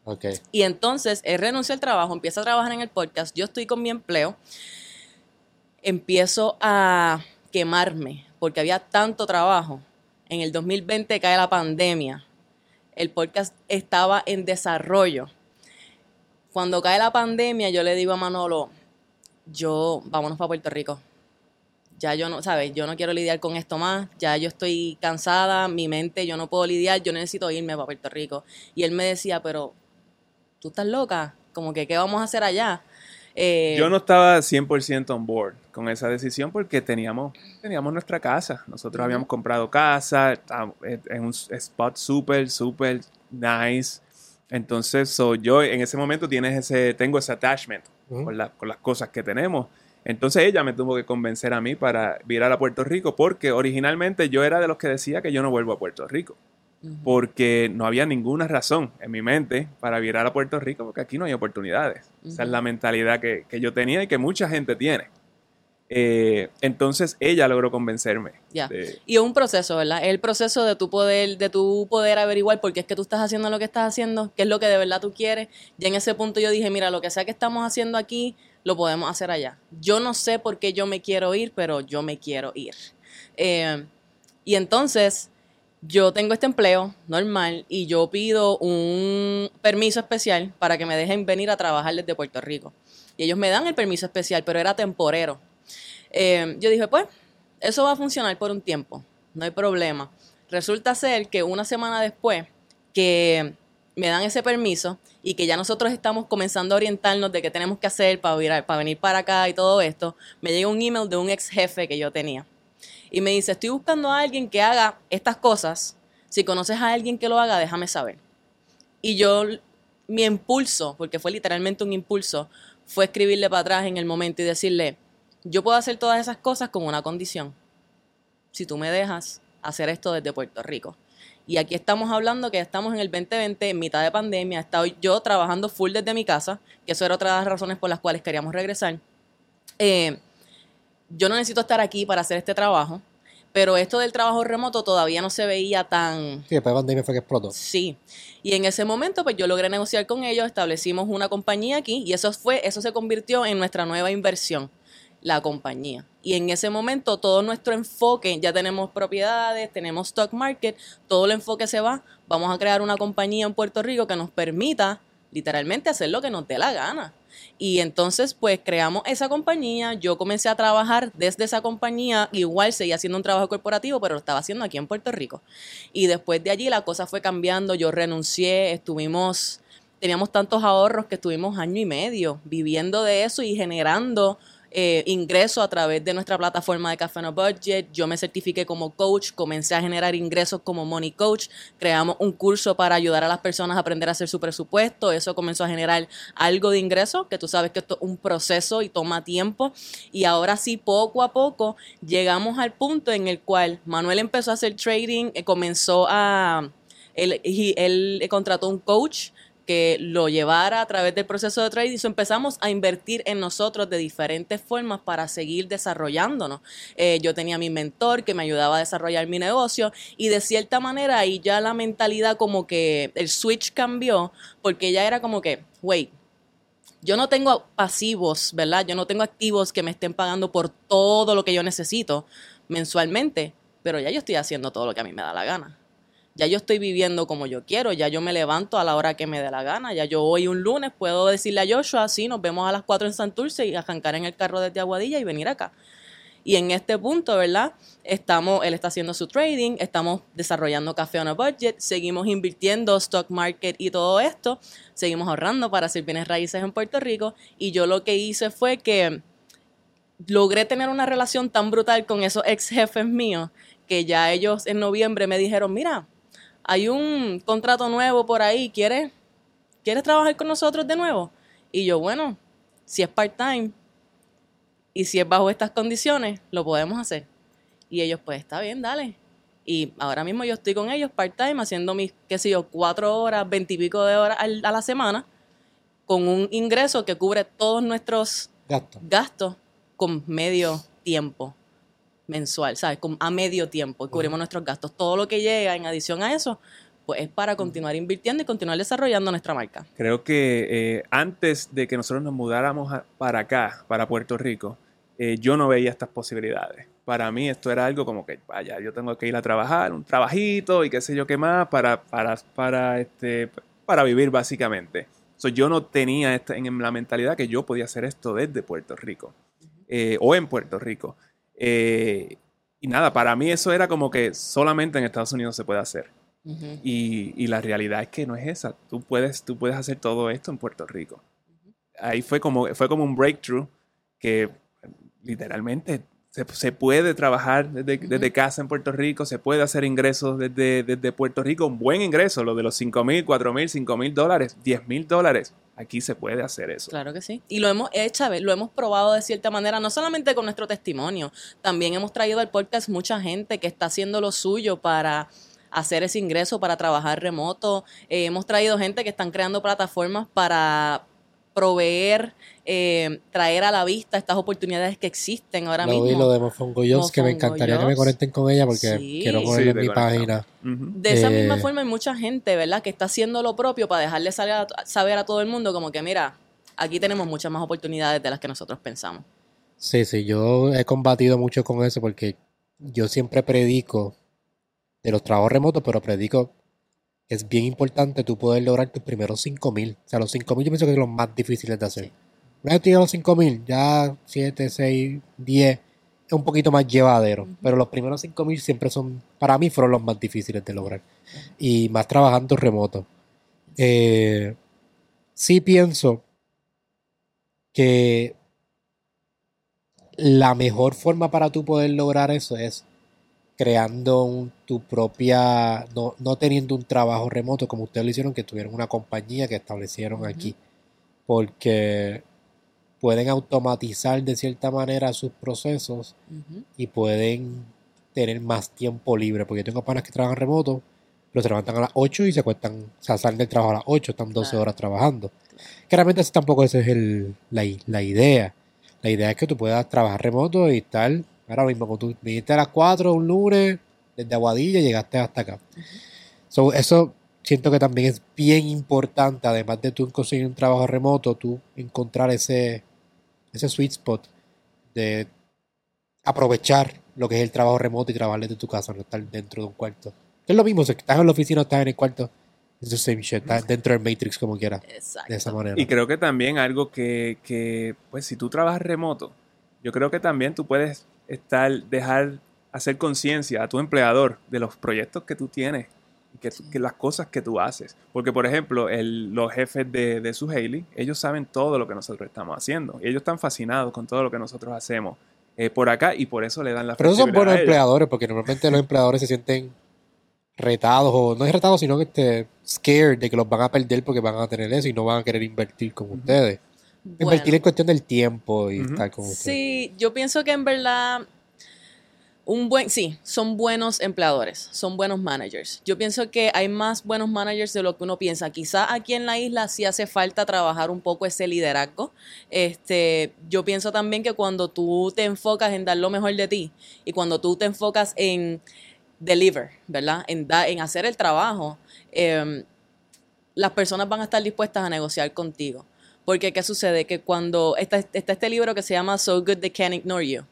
Ok. Y entonces él renuncia al trabajo, empieza a trabajar en el podcast, yo estoy con mi empleo, empiezo a quemarme porque había tanto trabajo. En el 2020 cae la pandemia, el podcast estaba en desarrollo. Cuando cae la pandemia, yo le digo a Manolo, yo, vámonos para Puerto Rico. Ya yo no, ¿sabes? Yo no quiero lidiar con esto más. Ya yo estoy cansada, mi mente, yo no puedo lidiar, yo necesito irme para Puerto Rico. Y él me decía, pero tú estás loca, como que, ¿qué vamos a hacer allá? Eh, Yo no estaba 100% on board con esa decisión porque teníamos, teníamos nuestra casa. Nosotros habíamos comprado casa en un spot súper, súper nice. Entonces, so, yo en ese momento tienes ese, tengo ese attachment con, la- con las cosas que tenemos. Entonces ella me tuvo que convencer a mí para virar a Puerto Rico porque originalmente yo era de los que decía que yo no vuelvo a Puerto Rico porque no había ninguna razón en mi mente para virar a Puerto Rico, porque aquí no hay oportunidades. Esa es la mentalidad que, que yo tenía y que mucha gente tiene. Eh, entonces ella logró convencerme. Ya. de- Y es un proceso, ¿verdad? Es el proceso de tu poder, de tu poder averiguar por qué es que tú estás haciendo lo que estás haciendo, qué es lo que de verdad tú quieres. Y en ese punto yo dije, mira, lo que sea que estamos haciendo aquí, lo podemos hacer allá. Yo no sé por qué yo me quiero ir, pero yo me quiero ir. Eh, y entonces, yo tengo este empleo normal y yo pido un permiso especial para que me dejen venir a trabajar desde Puerto Rico. Y ellos me dan el permiso especial, pero era temporero. Eh, yo dije, pues, eso va a funcionar por un tiempo, no hay problema. Resulta ser que una semana después que me dan ese permiso y que ya nosotros estamos comenzando a orientarnos de qué tenemos que hacer para, vir- para venir para acá y todo esto, me llega un email de un ex jefe que yo tenía. Y me dice, estoy buscando a alguien que haga estas cosas. Si conoces a alguien que lo haga, déjame saber. Y yo, mi impulso, porque fue literalmente un impulso, fue escribirle para atrás en el momento y decirle, yo puedo hacer todas esas cosas con una condición. Si tú me dejas hacer esto desde Puerto Rico. Y aquí estamos hablando que estamos en el 2020, en mitad de pandemia. He estado yo trabajando full desde mi casa, que eso era otra de las razones por las cuales queríamos regresar. Eh, yo no necesito estar aquí para hacer este trabajo, pero esto del trabajo remoto todavía no se veía tan, Sí, después de pandemia fue que explotó. Sí. Y en ese momento, pues yo logré negociar con ellos, establecimos una compañía aquí y eso fue, eso se convirtió en nuestra nueva inversión, la compañía. Y en ese momento todo nuestro enfoque, ya tenemos propiedades, tenemos stock market, todo el enfoque se va, vamos a crear una compañía en Puerto Rico que nos permita literalmente hacer lo que nos dé la gana. Y entonces, pues creamos esa compañía. Yo comencé a trabajar desde esa compañía. Igual seguía haciendo un trabajo corporativo, pero lo estaba haciendo aquí en Puerto Rico. Y después de allí la cosa fue cambiando. Yo renuncié, estuvimos, teníamos tantos ahorros que estuvimos año y medio viviendo de eso y generando eh, ingresos a través de nuestra plataforma de Café No Budget. Yo me certifiqué como coach, comencé a generar ingresos como money coach. Creamos un curso para ayudar a las personas a aprender a hacer su presupuesto. Eso comenzó a generar algo de ingreso, que tú sabes que esto es un proceso y toma tiempo. Y ahora sí, poco a poco, llegamos al punto en el cual Manuel empezó a hacer trading, eh, comenzó a... Él, él contrató un coach que lo llevara a través del proceso de trading. So empezamos a invertir en nosotros de diferentes formas para seguir desarrollándonos. Eh, yo tenía mi mentor que me ayudaba a desarrollar mi negocio y de cierta manera ahí ya la mentalidad como que el switch cambió porque ya era como que, wait, yo no tengo pasivos, ¿verdad? Yo no tengo activos que me estén pagando por todo lo que yo necesito mensualmente, pero ya yo estoy haciendo todo lo que a mí me da la gana. Ya yo estoy viviendo como yo quiero, ya yo me levanto a la hora que me dé la gana, ya yo hoy un lunes puedo decirle a Joshua, sí, nos vemos a las 4 en Santurce y arrancar en el carro desde Aguadilla y venir acá. Y en este punto, ¿verdad? Estamos, él está haciendo su trading, estamos desarrollando café on a budget, seguimos invirtiendo stock market y todo esto, seguimos ahorrando para hacer bienes raíces en Puerto Rico y yo lo que hice fue que logré tener una relación tan brutal con esos ex jefes míos que ya ellos en noviembre me dijeron, mira, hay un contrato nuevo por ahí, ¿quieres, ¿quieres trabajar con nosotros de nuevo? Y yo, bueno, si es part-time y si es bajo estas condiciones, lo podemos hacer. Y ellos, pues está bien, dale. Y ahora mismo yo estoy con ellos part-time haciendo mis, qué sé yo, cuatro horas, veintipico de horas a la semana, con un ingreso que cubre todos nuestros gastos con medio tiempo mensual, ¿sabes? a medio tiempo, cubrimos nuestros gastos. Todo lo que llega en adición a eso, pues es para continuar invirtiendo y continuar desarrollando nuestra marca. Creo que eh, antes de que nosotros nos mudáramos para acá, para Puerto Rico, eh, yo no veía estas posibilidades. Para mí esto era algo como que, vaya, yo tengo que ir a trabajar, un trabajito y qué sé yo qué más para, para, para, este, para vivir básicamente. So, yo no tenía esta, en la mentalidad que yo podía hacer esto desde Puerto Rico eh, o en Puerto Rico. Eh, y nada, para mí eso era como que solamente en Estados Unidos se puede hacer. y, la realidad es que no es esa. Tú puedes, tú puedes hacer todo esto en Puerto Rico. Ahí fue como, fue como un breakthrough que literalmente se, puede trabajar desde, casa en Puerto Rico, se puede hacer ingresos desde, desde Puerto Rico, un buen ingreso, lo de los 5 mil, 4 mil, 5 mil dólares, 10 mil dólares. Aquí se puede hacer eso. Claro que sí. Y lo hemos hecho, lo hemos probado de cierta manera, no solamente con nuestro testimonio, también hemos traído al podcast mucha gente que está haciendo lo suyo para hacer ese ingreso, para trabajar remoto. Eh, hemos traído gente que están creando plataformas para proveer, eh, traer a la vista estas oportunidades que existen ahora mismo. lo de Mofongo Jobs, que me encantaría que me conecten con ella porque quiero ponerlo en mi página. De esa misma eh, forma hay mucha gente, ¿verdad?, que está haciendo lo propio para dejarle saber a todo el mundo como que, mira, aquí tenemos muchas más oportunidades de las que nosotros pensamos. Sí, sí, yo he combatido mucho con eso porque yo siempre predico de los trabajos remotos, pero predico es bien importante tú poder lograr tus primeros 5000. O sea, los 5000 yo pienso que son los más difíciles de hacer. Una vez tú llegas a los 5000, ya 7, 6, 10 es un poquito más llevadero. Pero los primeros 5000 siempre son, para mí, fueron los más difíciles de lograr. Y más trabajando remoto. Eh, sí pienso que la mejor forma para tú poder lograr eso es creando tu propia, no, no, teniendo un trabajo remoto como ustedes lo hicieron, que tuvieron una compañía que establecieron aquí, porque pueden automatizar de cierta manera sus procesos y pueden tener más tiempo libre, porque yo tengo panas que trabajan remoto, pero se levantan a las 8 y se cuentan, o sea, salen del trabajo a las 8, están 12 horas trabajando. Que realmente tampoco esa es el, la, la idea. La idea es que tú puedas trabajar remoto y estar Ahora mismo, cuando tú viniste a las 4 un lunes, desde Aguadilla llegaste hasta acá. eso siento que también es bien importante, además de tú conseguir un trabajo remoto, tú encontrar ese, ese sweet spot de aprovechar lo que es el trabajo remoto y trabajar desde tu casa, no estar dentro de un cuarto. Es lo mismo, si estás en la oficina o estás en el cuarto, es the same shit, estás dentro del Matrix como quieras. De esa manera. Y creo que también algo que, que, pues si tú trabajas remoto, yo creo que también tú puedes estar, dejar hacer conciencia a tu empleador de los proyectos que tú tienes y que, las cosas que tú haces. Porque, por ejemplo, el, los jefes de, de su Haley, ellos saben todo lo que nosotros estamos haciendo. Y ellos están fascinados con todo lo que nosotros hacemos eh, por acá y por eso le dan la Pero esos son buenos empleadores porque normalmente los empleadores se sienten retados o no es retados, sino que este, scared de que los van a perder porque van a tener eso y no van a querer invertir con ustedes. Invertir en cuestión del tiempo y tal como Sí, yo pienso que en verdad un buen, sí, son buenos empleadores, son buenos managers. Yo pienso que hay más buenos managers de lo que uno piensa. Quizá aquí en la isla sí hace falta trabajar un poco ese liderazgo. Este, yo pienso también que cuando tú te enfocas en dar lo mejor de ti y cuando tú te enfocas en deliver, ¿verdad? En, en hacer el trabajo, em, las personas van a estar dispuestas a negociar contigo. Porque, ¿qué sucede? Que cuando está, está este libro que se llama So Good They Can't Ignore You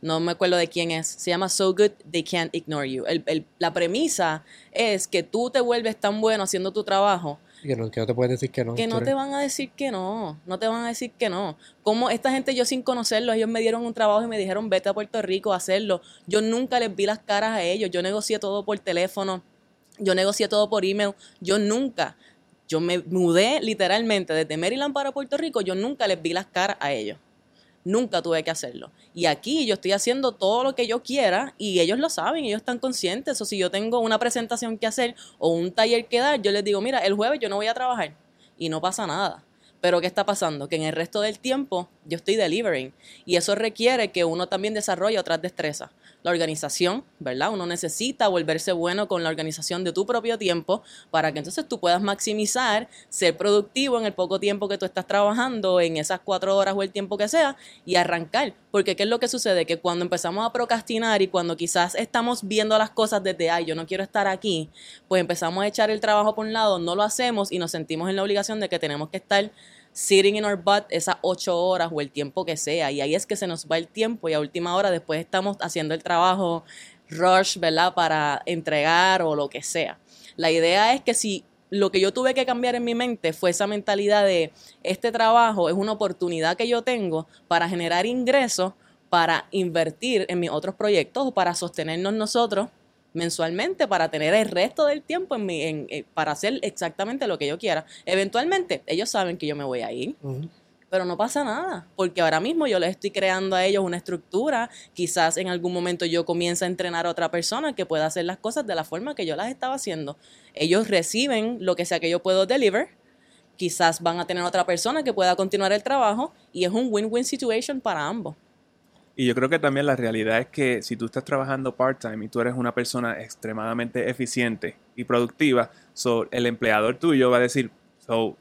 no me acuerdo de quién es, se llama So Good They Can't Ignore You. El- el- la premisa es que tú te vuelves tan bueno haciendo tu trabajo Que no, que no te pueden decir que no. que no te van a decir que no, no te van a decir que no. Como esta gente yo sin conocerlos, ellos me dieron un trabajo y me dijeron vete a Puerto Rico a hacerlo. Yo nunca les vi las caras a ellos, yo negocié todo por teléfono, yo negocié todo por email, yo nunca, yo me mudé literalmente desde Maryland para Puerto Rico, yo nunca les vi las caras a ellos. Nunca tuve que hacerlo. Y aquí yo estoy haciendo todo lo que yo quiera y ellos lo saben, ellos están conscientes. O si yo tengo una presentación que hacer o un taller que dar, yo les digo, mira, el jueves yo no voy a trabajar y no pasa nada. Pero ¿qué está pasando? Que en el resto del tiempo yo estoy delivering y eso requiere que uno también desarrolle otras destrezas. La organización, ¿verdad? Uno necesita volverse bueno con la organización de tu propio tiempo para que entonces tú puedas maximizar, ser productivo en el poco tiempo que tú estás trabajando, en esas cuatro horas o el tiempo que sea, y arrancar. Porque ¿qué es lo que sucede? Que cuando empezamos a procrastinar y cuando quizás estamos viendo las cosas desde, ay, yo no quiero estar aquí, pues empezamos a echar el trabajo por un lado, no lo hacemos y nos sentimos en la obligación de que tenemos que estar sitting in our butt esas ocho horas o el tiempo que sea. Y ahí es que se nos va el tiempo y a última hora después estamos haciendo el trabajo rush, ¿verdad? Para entregar o lo que sea. La idea es que si lo que yo tuve que cambiar en mi mente fue esa mentalidad de este trabajo es una oportunidad que yo tengo para generar ingresos, para invertir en mis otros proyectos o para sostenernos nosotros mensualmente para tener el resto del tiempo en mi, en- eh, para hacer exactamente lo que yo quiera. Eventualmente, ellos saben que yo me voy a ir, pero no pasa nada, porque ahora mismo yo les estoy creando a ellos una estructura, quizás en algún momento yo comience a entrenar a otra persona que pueda hacer las cosas de la forma que yo las estaba haciendo. Ellos reciben lo que sea que yo puedo deliver, quizás van a tener otra persona que pueda continuar el trabajo y es un win-win situation para ambos. Y yo creo que también la realidad es que si tú estás trabajando part-time y tú eres una persona extremadamente eficiente y productiva, so, el empleador tuyo va a decir, so,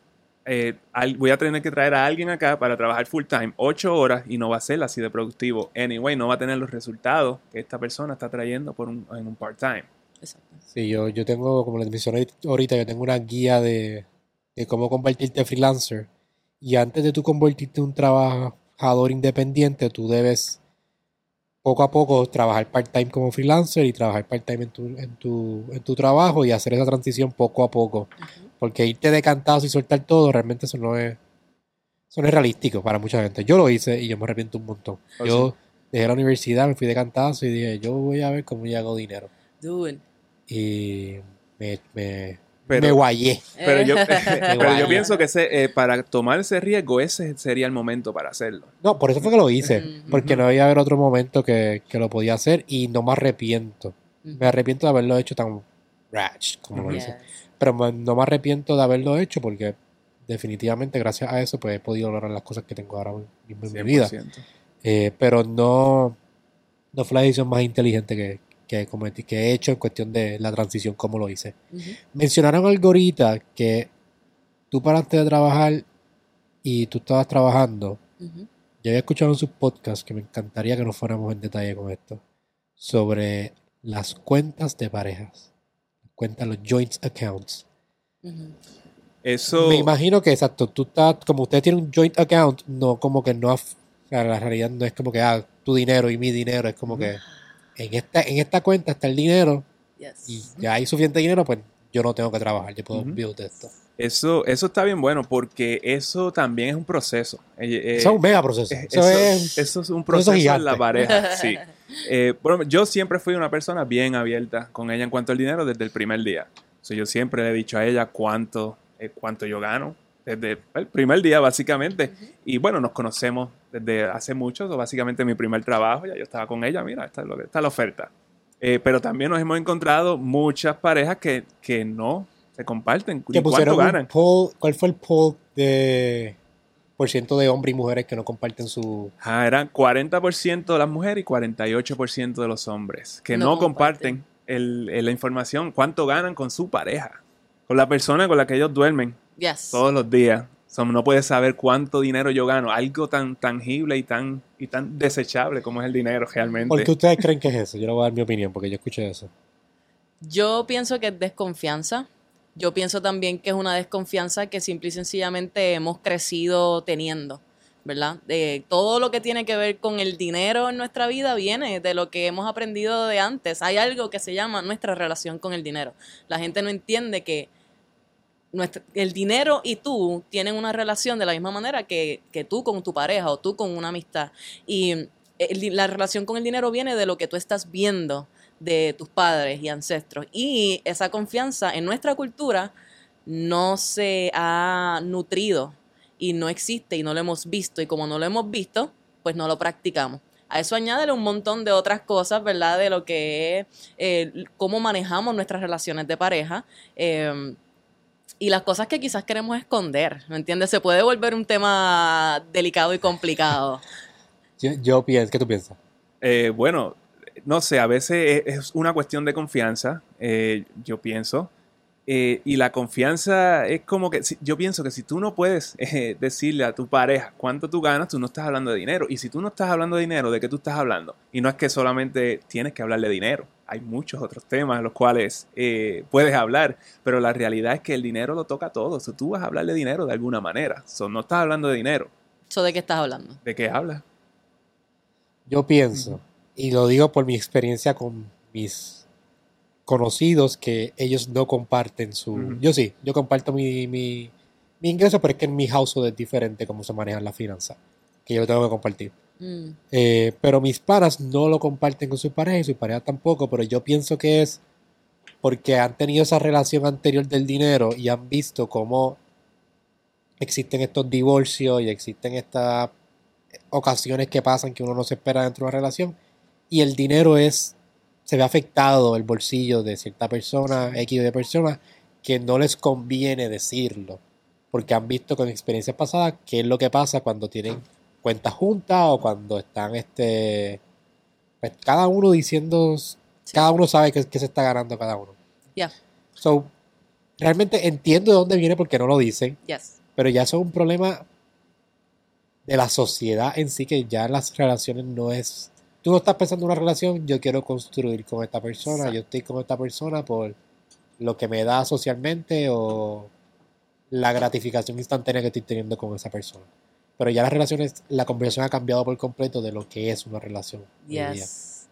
eh, al- voy a tener que traer a alguien acá para trabajar full-time, ocho horas, y no va a ser así de productivo. Anyway, no va a tener los resultados que esta persona está trayendo por un, en un part-time. Exacto. Sí, yo, yo tengo, como les mencioné ahorita, yo tengo una guía de, de cómo convertirte freelancer. Y antes de tú convertirte en un trabajador independiente, tú debes poco a poco trabajar part-time como freelancer y trabajar part-time en tu, en, tu, en tu trabajo y hacer esa transición poco a poco. Porque irte de cantazo y soltar todo, realmente eso no es, eso no es realístico para mucha gente. Yo lo hice y yo me arrepiento un montón. Oh, yo dejé la universidad, me fui de cantazo y dije, yo voy a ver cómo yo hago dinero. Dude. Y me, me, Pero- me guayé. Pero yo, pero yo Igual. pienso que ese, eh, para tomar ese riesgo, ese sería el momento para hacerlo. No, por eso fue que lo hice. Porque no iba a haber otro momento que, que lo podía hacer y no me arrepiento. Me arrepiento de haberlo hecho tan rash como lo hice. Yes. Pero me- no me arrepiento de haberlo hecho porque definitivamente gracias a eso pues he podido lograr las cosas que tengo ahora mismo en mi vida. 100%. Eh, pero no, no fue la decisión más inteligente que, que, cometí- que he hecho en cuestión de la transición como lo hice. Mencionaron algo ahorita que tú paraste de trabajar y tú estabas trabajando. Ujú. Yo había escuchado en sus podcasts que me encantaría que nos fuéramos en detalle con esto. Sobre las cuentas de parejas. Cuentas, los joint accounts. Eso, Me imagino que exacto, tú estás, como usted tiene un joint account, no como que no, af- o sea, la realidad no es como que ah, tu dinero y mi dinero, es como que en esta, en esta cuenta está el dinero Yes. y ya hay suficiente dinero, pues yo no tengo que trabajar, yo puedo Ujú. build esto. eso, eso está bien bueno porque eso también es un proceso. Eh, eh, Eso es un mega proceso. eh, Eso, es, eso es un proceso proceso en la pareja. Sí. Eh, bueno, yo siempre fui una persona bien abierta con ella en cuanto al dinero desde el primer día. O sea, yo siempre le he dicho a ella cuánto, eh, cuánto yo gano desde el primer día, básicamente. Y bueno, nos conocemos desde hace mucho. so, básicamente mi primer trabajo, ya yo estaba con ella. Mira, esta es, lo que- esta es la oferta. Eh, pero también nos hemos encontrado muchas parejas que, que no se comparten. que pusieron ¿Cuánto un ganan? poll, ¿cuál fue el poll de por ciento de hombres y mujeres que no comparten su Ah, eran 40% de las mujeres y 48% de los hombres que no, No comparten, el- el- la información, cuánto ganan con su pareja, con la persona con la que ellos duermen Yes. todos los días. So, no puedes saber cuánto dinero yo gano, algo tan tangible y tan, y tan desechable como es el dinero realmente. ¿Por qué ustedes creen que es eso? Yo le voy a dar mi opinión porque yo escuché eso. Yo pienso que es desconfianza. Yo pienso también que es una desconfianza que simple y sencillamente hemos crecido teniendo. ¿verdad? De todo lo que tiene que ver con el dinero en nuestra vida viene de lo que hemos aprendido de antes. Hay algo que se llama nuestra relación con el dinero. La gente no entiende que el dinero y tú tienen una relación de la misma manera que, tú con tu pareja o tú con una amistad. Y di- la relación con el dinero viene de lo que tú estás viendo de tus padres y ancestros. Y esa confianza en nuestra cultura no se ha nutrido y no existe y no lo hemos visto. Y como no lo hemos visto, pues no lo practicamos. A eso añádele un montón de otras cosas, ¿verdad? De lo que es eh, cómo manejamos nuestras relaciones de pareja. eh, y las cosas que quizás queremos esconder, ¿me entiendes? Se puede volver un tema delicado y complicado. Yo, yo pienso, ¿qué tú piensas? Eh, bueno, no sé, a veces es, es una cuestión de confianza, eh, yo pienso. Eh, y la confianza es como que, si- yo pienso que si tú no puedes eh, decirle a tu pareja cuánto tú ganas, tú no estás hablando de dinero. Y si tú no estás hablando de dinero, ¿de qué tú estás hablando? Y no es que solamente tienes que hablar de dinero. Hay muchos otros temas en los cuales eh, puedes hablar, pero la realidad es que el dinero lo toca todo. So, tú vas a hablar de dinero de alguna manera. So, no estás hablando de dinero. ¿Eso de qué estás hablando? ¿De qué hablas? Yo pienso, y lo digo por mi experiencia con mis conocidos, que ellos no comparten su... Yo sí, yo comparto mi, mi, mi ingreso, pero es que en mi household es diferente cómo se manejan las finanzas, que yo lo tengo que compartir. Mm, Eh, pero mis panas no lo comparten con sus parejas y sus parejas tampoco, pero yo pienso que es porque han tenido esa relación anterior del dinero y han visto cómo existen estos divorcios y existen estas ocasiones que pasan que uno no se espera dentro de una relación y el dinero es se ve afectado el bolsillo de cierta persona, X de personas que no les conviene decirlo porque han visto con experiencias pasadas qué es lo que pasa cuando tienen cuentas juntas o cuando están este pues cada uno diciendo cada uno sabe qué, qué se está ganando cada uno Ya. so realmente entiendo de dónde viene porque no lo dicen yes. pero ya eso es un problema de la sociedad en sí que ya las relaciones no es tú no estás pensando en una relación yo quiero construir con esta persona Exacto. yo estoy con esta persona por lo que me da socialmente o la gratificación instantánea que estoy teniendo con esa persona pero ya las relaciones la conversación ha cambiado por completo de lo que es una relación. Yes.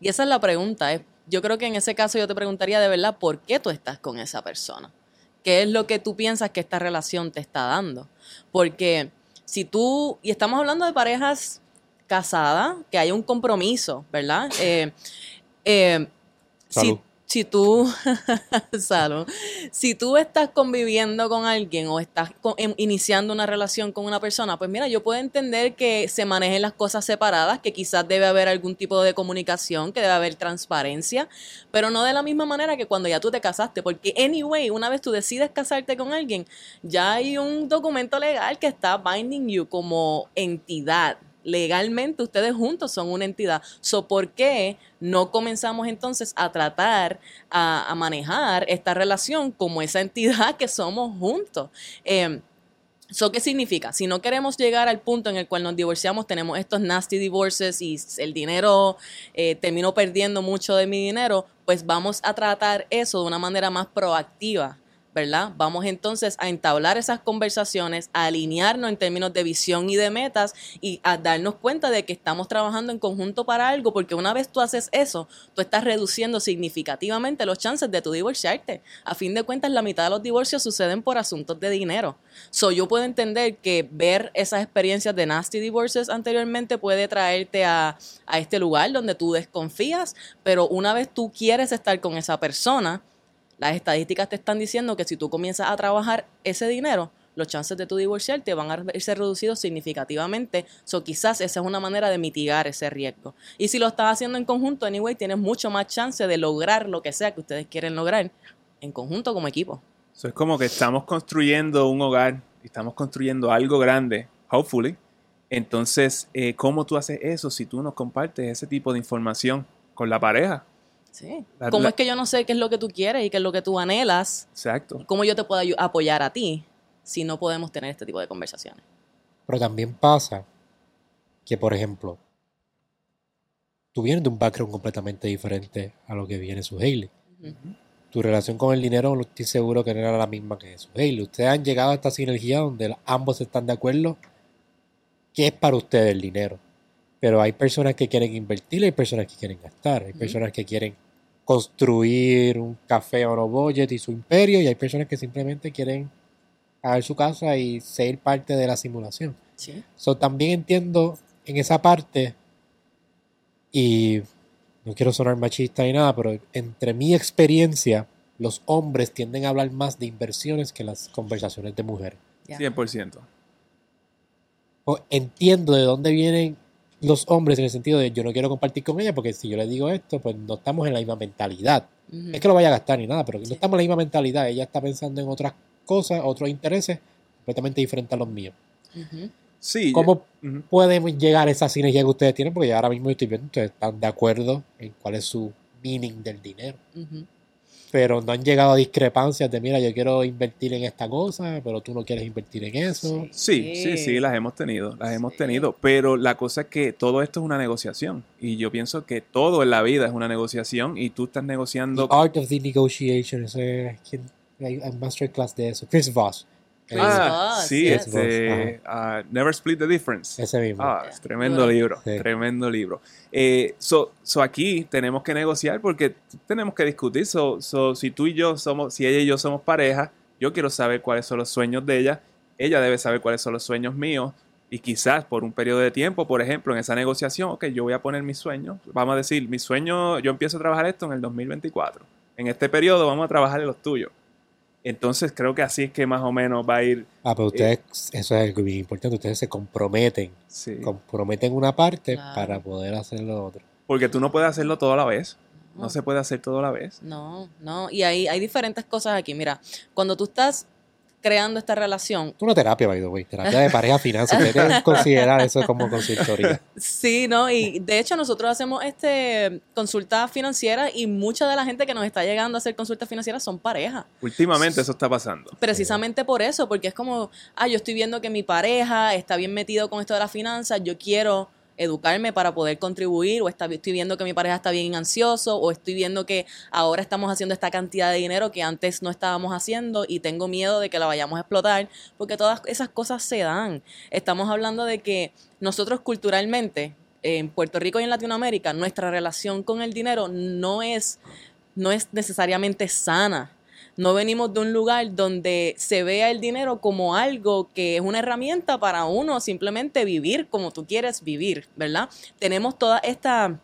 Y esa es la pregunta. eh. Yo creo que en ese caso yo te preguntaría de verdad por qué tú estás con esa persona. ¿Qué es lo que tú piensas que esta relación te está dando? Porque si tú, y estamos hablando de parejas casadas, que hay un compromiso, ¿verdad? Eh, eh, Salud. si tú, salud, si tú estás conviviendo con alguien o estás em- iniciando una relación con una persona, pues mira, yo puedo entender que se manejen las cosas separadas, que quizás debe haber algún tipo de comunicación, que debe haber transparencia, pero no de la misma manera que cuando ya tú te casaste, porque anyway, una vez tú decides casarte con alguien, ya hay un documento legal que está binding you como entidad. Legalmente ustedes juntos son una entidad. So, ¿Por qué no comenzamos entonces a tratar a, manejar esta relación como esa entidad que somos juntos? Eh, ¿Eso qué significa? Si no queremos llegar al punto en el cual nos divorciamos, tenemos estos nasty divorces y el dinero, eh, termino perdiendo mucho de mi dinero, pues vamos a tratar eso de una manera más proactiva. ¿Verdad? Vamos entonces a entablar esas conversaciones, a alinearnos en términos de visión y de metas y a darnos cuenta de que estamos trabajando en conjunto para algo, porque una vez tú haces eso, tú estás reduciendo significativamente los chances de tu divorciarte. A fin de cuentas, la mitad de los divorcios suceden por asuntos de dinero. So, yo puedo entender que ver esas experiencias de nasty divorces anteriormente puede traerte a, a este lugar donde tú desconfías, pero una vez tú quieres estar con esa persona, las estadísticas te están diciendo que si tú comienzas a trabajar ese dinero, los chances de tu divorciarte van a verse reducidos significativamente. So, quizás esa es una manera de mitigar ese riesgo. Y si lo estás haciendo en conjunto, anyway, tienes mucho más chance de lograr lo que sea que ustedes quieren lograr en conjunto como equipo. Eso es como que estamos construyendo un hogar estamos construyendo algo grande, hopefully. Entonces, eh, ¿cómo tú haces eso si tú no compartes ese tipo de información con la pareja? Sí. La- ¿Cómo la- es que yo no sé qué es lo que tú quieres y qué es lo que tú anhelas? Exacto. ¿Cómo yo te puedo apoyar a ti si no podemos tener este tipo de conversaciones? Pero también pasa que, por ejemplo, tú vienes de un background completamente diferente a lo que viene su Hailey. Ujú. Tu relación con el dinero no estoy seguro que no era la misma que su Hailey. Ustedes han llegado a esta sinergia donde ambos están de acuerdo qué es para ustedes el dinero. Pero hay personas que quieren invertir, hay personas que quieren gastar, hay personas que quieren construir un café o no budget y su imperio, y hay personas que simplemente quieren pagar su casa y ser parte de la simulación. Sí. So, también entiendo en esa parte, y no quiero sonar machista ni nada, pero entre mi experiencia, los hombres tienden a hablar más de inversiones que las conversaciones de mujeres. Ya. 100%. O entiendo de dónde vienen los hombres en el sentido de yo no quiero compartir con ella porque si yo le digo esto, pues no estamos en la misma mentalidad. Ujú. Es que lo vaya a gastar ni nada, pero no estamos en la misma mentalidad. Ella está pensando en otras cosas, otros intereses completamente diferentes a los míos. Sí. ¿Cómo Ujú. podemos llegar a esa sinergia que ustedes tienen? Porque ya ahora mismo estoy viendo, ustedes están de acuerdo en cuál es su meaning del dinero. Pero no han llegado a discrepancias de, mira, yo quiero invertir en esta cosa, pero tú no quieres invertir en eso. Sí, sí, sí, las hemos tenido, las hemos tenido, pero la cosa es que todo esto es una negociación y yo pienso que todo en la vida es una negociación y tú estás The negociando... Art of the Negotiation, es hay masterclass de eso. Chris Voss. Ah, sí, yes. este, ah, Never Split the Difference. Ese mismo. Ah, es tremendo Duro. libro, Sí. tremendo libro. Eh, so, so aquí tenemos que negociar porque tenemos que discutir. So, so, si tú y yo somos, si ella y yo somos pareja, yo quiero saber cuáles son los sueños de ella, ella debe saber cuáles son los sueños míos. Y quizás por un periodo de tiempo, por ejemplo, en esa negociación, ok, yo voy a poner mis sueños. Vamos a decir, mi sueño, yo empiezo a trabajar esto en el 2024. En este periodo vamos a trabajar en los tuyos. Entonces creo que así es que más o menos va a ir. Ah, pero ustedes, eso es algo bien importante, ustedes se comprometen, sí. comprometen una parte Claro. para poder hacer lo otro. Porque tú no puedes hacerlo todo a la vez. No. No se puede hacer todo a la vez. No, no. Y hay, hay diferentes cosas aquí. Mira, cuando tú estás creando esta relación, Es una terapia, by the way, terapia de pareja finanzas. Ustedes deben considerar eso como consultoría. Sí, ¿no? Y de hecho nosotros hacemos este consultas financieras y mucha de la gente que nos está llegando a hacer consultas financieras son parejas. Últimamente eso está pasando. Precisamente por eso, porque es como, ah, yo estoy viendo que mi pareja está bien metido con esto de las finanzas, yo quiero educarme para poder contribuir, o estoy viendo que mi pareja está bien ansioso, o estoy viendo que ahora estamos haciendo esta cantidad de dinero que antes no estábamos haciendo y tengo miedo de que la vayamos a explotar, porque todas esas cosas se dan. Estamos hablando de que nosotros culturalmente, en Puerto Rico y en Latinoamérica, nuestra relación con el dinero no es, no es necesariamente sana. No venimos de un lugar donde se vea el dinero como algo que es una herramienta para uno simplemente vivir como tú quieres vivir, ¿verdad? Tenemos toda esta,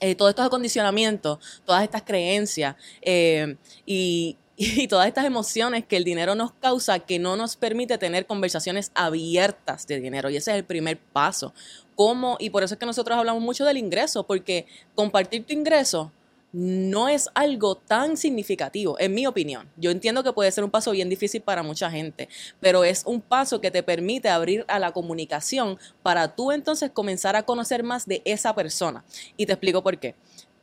eh, todos estos acondicionamientos, todas estas creencias eh, y, y todas estas emociones que el dinero nos causa que no nos permite tener conversaciones abiertas de dinero. Y ese es el primer paso. ¿Cómo? Y por eso es que nosotros hablamos mucho del ingreso, porque compartir tu ingreso no es algo tan significativo, en mi opinión. Yo entiendo que puede ser un paso bien difícil para mucha gente, pero es un paso que te permite abrir a la comunicación para tú entonces comenzar a conocer más de esa persona. Y te explico por qué.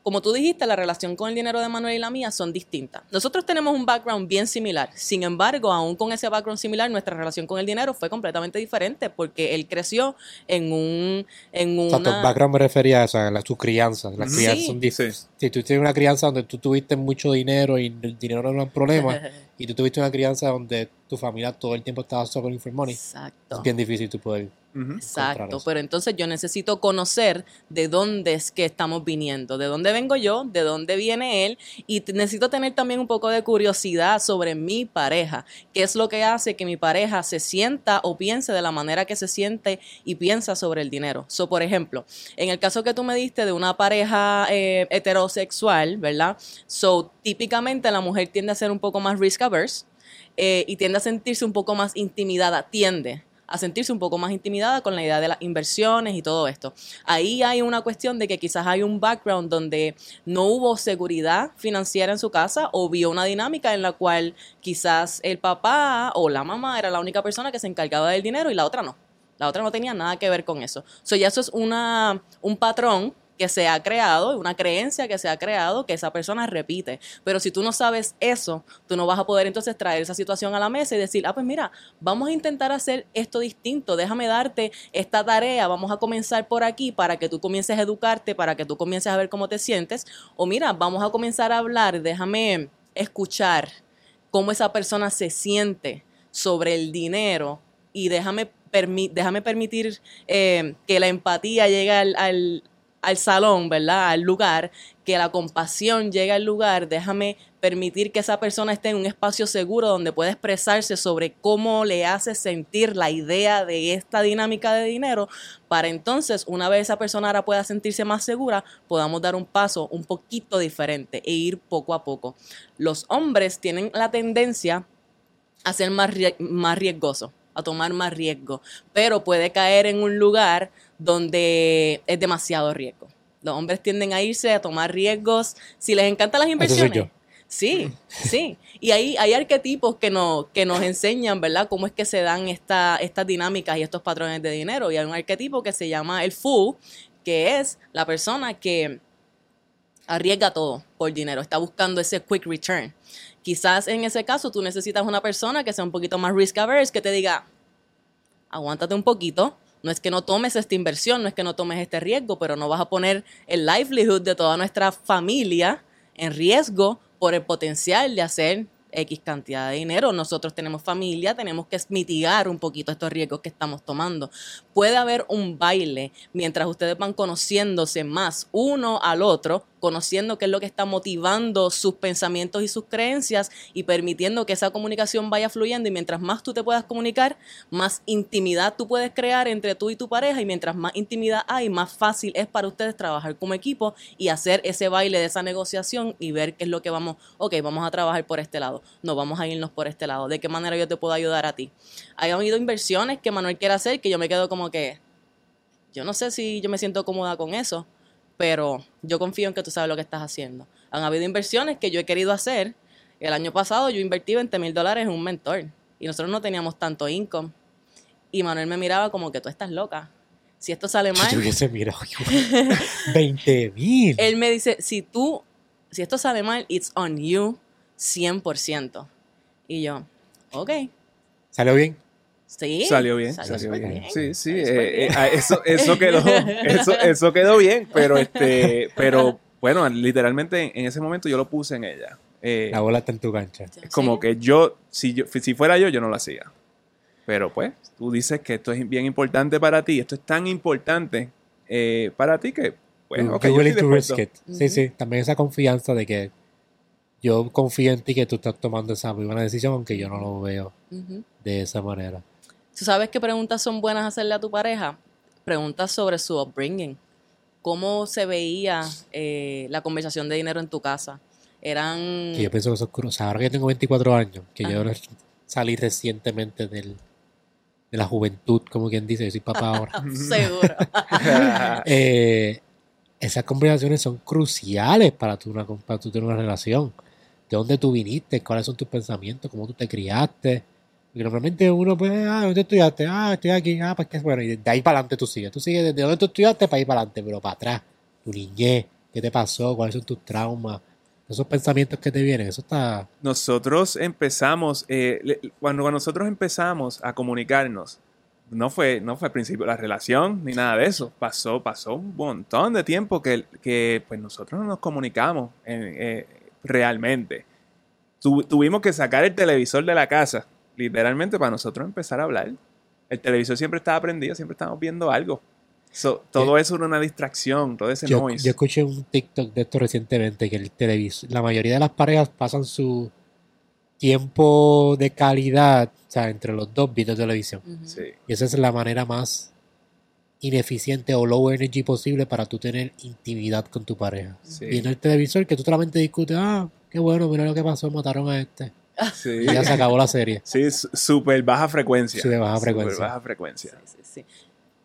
Como tú dijiste, la relación con el dinero de Manuel y la mía son distintas. Nosotros tenemos un background bien similar. Sin embargo, aún con ese background similar, nuestra relación con el dinero fue completamente diferente porque él creció en un en O sea, tu una background me refería a eso, a la, tu crianza. Las Sí. crianzas son Sí. Si tú tienes una crianza donde tú tuviste mucho dinero y el dinero no era un problema, y tú tuviste una crianza donde tu familia todo el tiempo estaba suffering for money, Exacto. es bien difícil tú poder. Ujú. Exacto, encontrar eso. pero entonces yo necesito conocer de dónde es que estamos viniendo, de dónde vengo yo, de dónde viene él y necesito tener también un poco de curiosidad sobre mi pareja, qué es lo que hace que mi pareja se sienta o piense de la manera que se siente y piensa sobre el dinero. So, por ejemplo, en el caso que tú me diste de una pareja eh, heterosexual, ¿verdad? So, típicamente la mujer tiende a ser un poco más risk eh, y tiende a sentirse un poco más intimidada, tiende a sentirse un poco más intimidada con la idea de las inversiones y todo esto. Ahí hay una cuestión de que quizás hay un background donde no hubo seguridad financiera en su casa o vio una dinámica en la cual quizás el papá o la mamá era la única persona que se encargaba del dinero y la otra no. La otra no tenía nada que ver con eso. So ya eso es una, un patrón que se ha creado, una creencia que se ha creado que esa persona repite. Pero si tú no sabes eso, tú no vas a poder entonces traer esa situación a la mesa y decir, ah, pues mira, vamos a intentar hacer esto distinto, déjame darte esta tarea, vamos a comenzar por aquí para que tú comiences a educarte, para que tú comiences a ver cómo te sientes. O mira, vamos a comenzar a hablar, déjame escuchar cómo esa persona se siente sobre el dinero y déjame déjame permitir eh, que la empatía llegue al- al salón, ¿verdad? Al lugar, que la compasión llegue al lugar, déjame permitir que esa persona esté en un espacio seguro donde pueda expresarse sobre cómo le hace sentir la idea de esta dinámica de dinero, para entonces, una vez esa persona ahora pueda sentirse más segura, podamos dar un paso un poquito diferente e ir poco a poco. Los hombres tienen la tendencia a ser más, más riesgoso, a tomar más riesgo, pero puede caer en un lugar donde es demasiado riesgo. Los hombres tienden a irse a tomar riesgos. Si les encantan las inversiones. Sí, sí. Y ahí hay arquetipos que nos, que nos enseñan, ¿verdad?, cómo es que se dan esta, estas dinámicas y estos patrones de dinero. Y hay un arquetipo que se llama el fool, que es la persona que arriesga todo por dinero, está buscando ese quick return. Quizás en ese caso tú necesitas una persona que sea un poquito más risk averse, que te diga, aguántate un poquito, no es que no tomes esta inversión, no es que no tomes este riesgo, pero no vas a poner el livelihood de toda nuestra familia en riesgo por el potencial de hacer X cantidad de dinero. Nosotros tenemos familia, tenemos que mitigar un poquito estos riesgos que estamos tomando. Puede haber un baile mientras ustedes van conociéndose más uno al otro, conociendo qué es lo que está motivando sus pensamientos y sus creencias y permitiendo que esa comunicación vaya fluyendo. Y mientras más tú te puedas comunicar, más intimidad tú puedes crear entre tú y tu pareja. Y mientras más intimidad hay, más fácil es para ustedes trabajar como equipo y hacer ese baile de esa negociación y ver qué es lo que vamos, ok, vamos a trabajar por este lado, no vamos a irnos por este lado, de qué manera yo te puedo ayudar a ti. Hay habido inversiones que Manuel quiere hacer que yo me quedo como que, yo no sé si yo me siento cómoda con eso, pero yo confío en que tú sabes lo que estás haciendo. Han habido inversiones que yo he querido hacer. El año pasado yo invertí 20 mil dólares en un mentor y nosotros no teníamos tanto income. Y Manuel me miraba como que tú estás loca. Si esto sale mal, Yo hubiese mirado, 20 mil. él me dice, si tú, si esto sale mal, it's on you 100%. Y yo, ok, ¿Salió bien? Sí. Salió bien, salió bien. bien, Sí, sí, eh, bien. eh, ah, eso, eso quedó, eso, eso quedó bien, pero este, pero bueno, literalmente en ese momento yo lo puse en ella. Eh, La bola está en tu cancha. es como Sí. que yo si, yo, si fuera yo, yo no lo hacía. Pero pues, tú dices que esto es bien importante para ti, esto es tan importante eh, para ti que, pues, You- ok, you're yo willing to risk it. Sí, sí. También esa confianza de que yo confío en ti que tú estás tomando esa muy buena decisión, aunque yo no lo veo de esa manera. ¿Tú sabes qué preguntas son buenas hacerle a tu pareja? Preguntas sobre su upbringing. ¿Cómo se veía eh, la conversación de dinero en tu casa? Eran... Que yo pienso que eso es O sea, ahora que tengo 24 años, que yo salí recientemente del, de la juventud, como quien dice, yo soy papá ahora. Seguro. Eh, esas conversaciones son cruciales para tu, una, para tú tener una relación. ¿De dónde tú viniste? ¿Cuáles son tus pensamientos? ¿Cómo tú te criaste? Porque normalmente uno, pues, ah, ¿dónde estudiaste? Ah, estoy aquí. Ah, pues qué bueno. Y de ahí para adelante tú sigues. Tú sigues desde donde tú estudiaste para ir para adelante, pero para atrás. Tu niñez, ¿qué te pasó? ¿Cuáles son tus traumas? Esos pensamientos que te vienen, eso está... nosotros empezamos, eh, cuando, nosotros empezamos a comunicarnos, no fue, no fue al principio la relación ni nada de eso. Pasó, pasó un montón de tiempo que, que pues nosotros no nos comunicamos en- eh, realmente. Tu- tuvimos que sacar el televisor de la casa, literalmente, para nosotros empezar a hablar. El televisor siempre estaba prendido, siempre estábamos viendo algo. So, todo eso era una distracción, todo ese Yo, noise. yo escuché un TikTok de esto recientemente, que el televisor, la mayoría de las parejas pasan su tiempo de calidad, o sea, entre los dos viendo televisión. Sí. Y esa es la manera más ineficiente o low energy posible para tú tener intimidad con tu pareja. Sí. Viendo el televisor que tú solamente discutes, ah, qué bueno, mira lo que pasó, mataron a este. Sí. Y ya se acabó la serie. Sí, súper baja frecuencia. Sí, de baja frecuencia. baja frecuencia. Sí, sí, sí.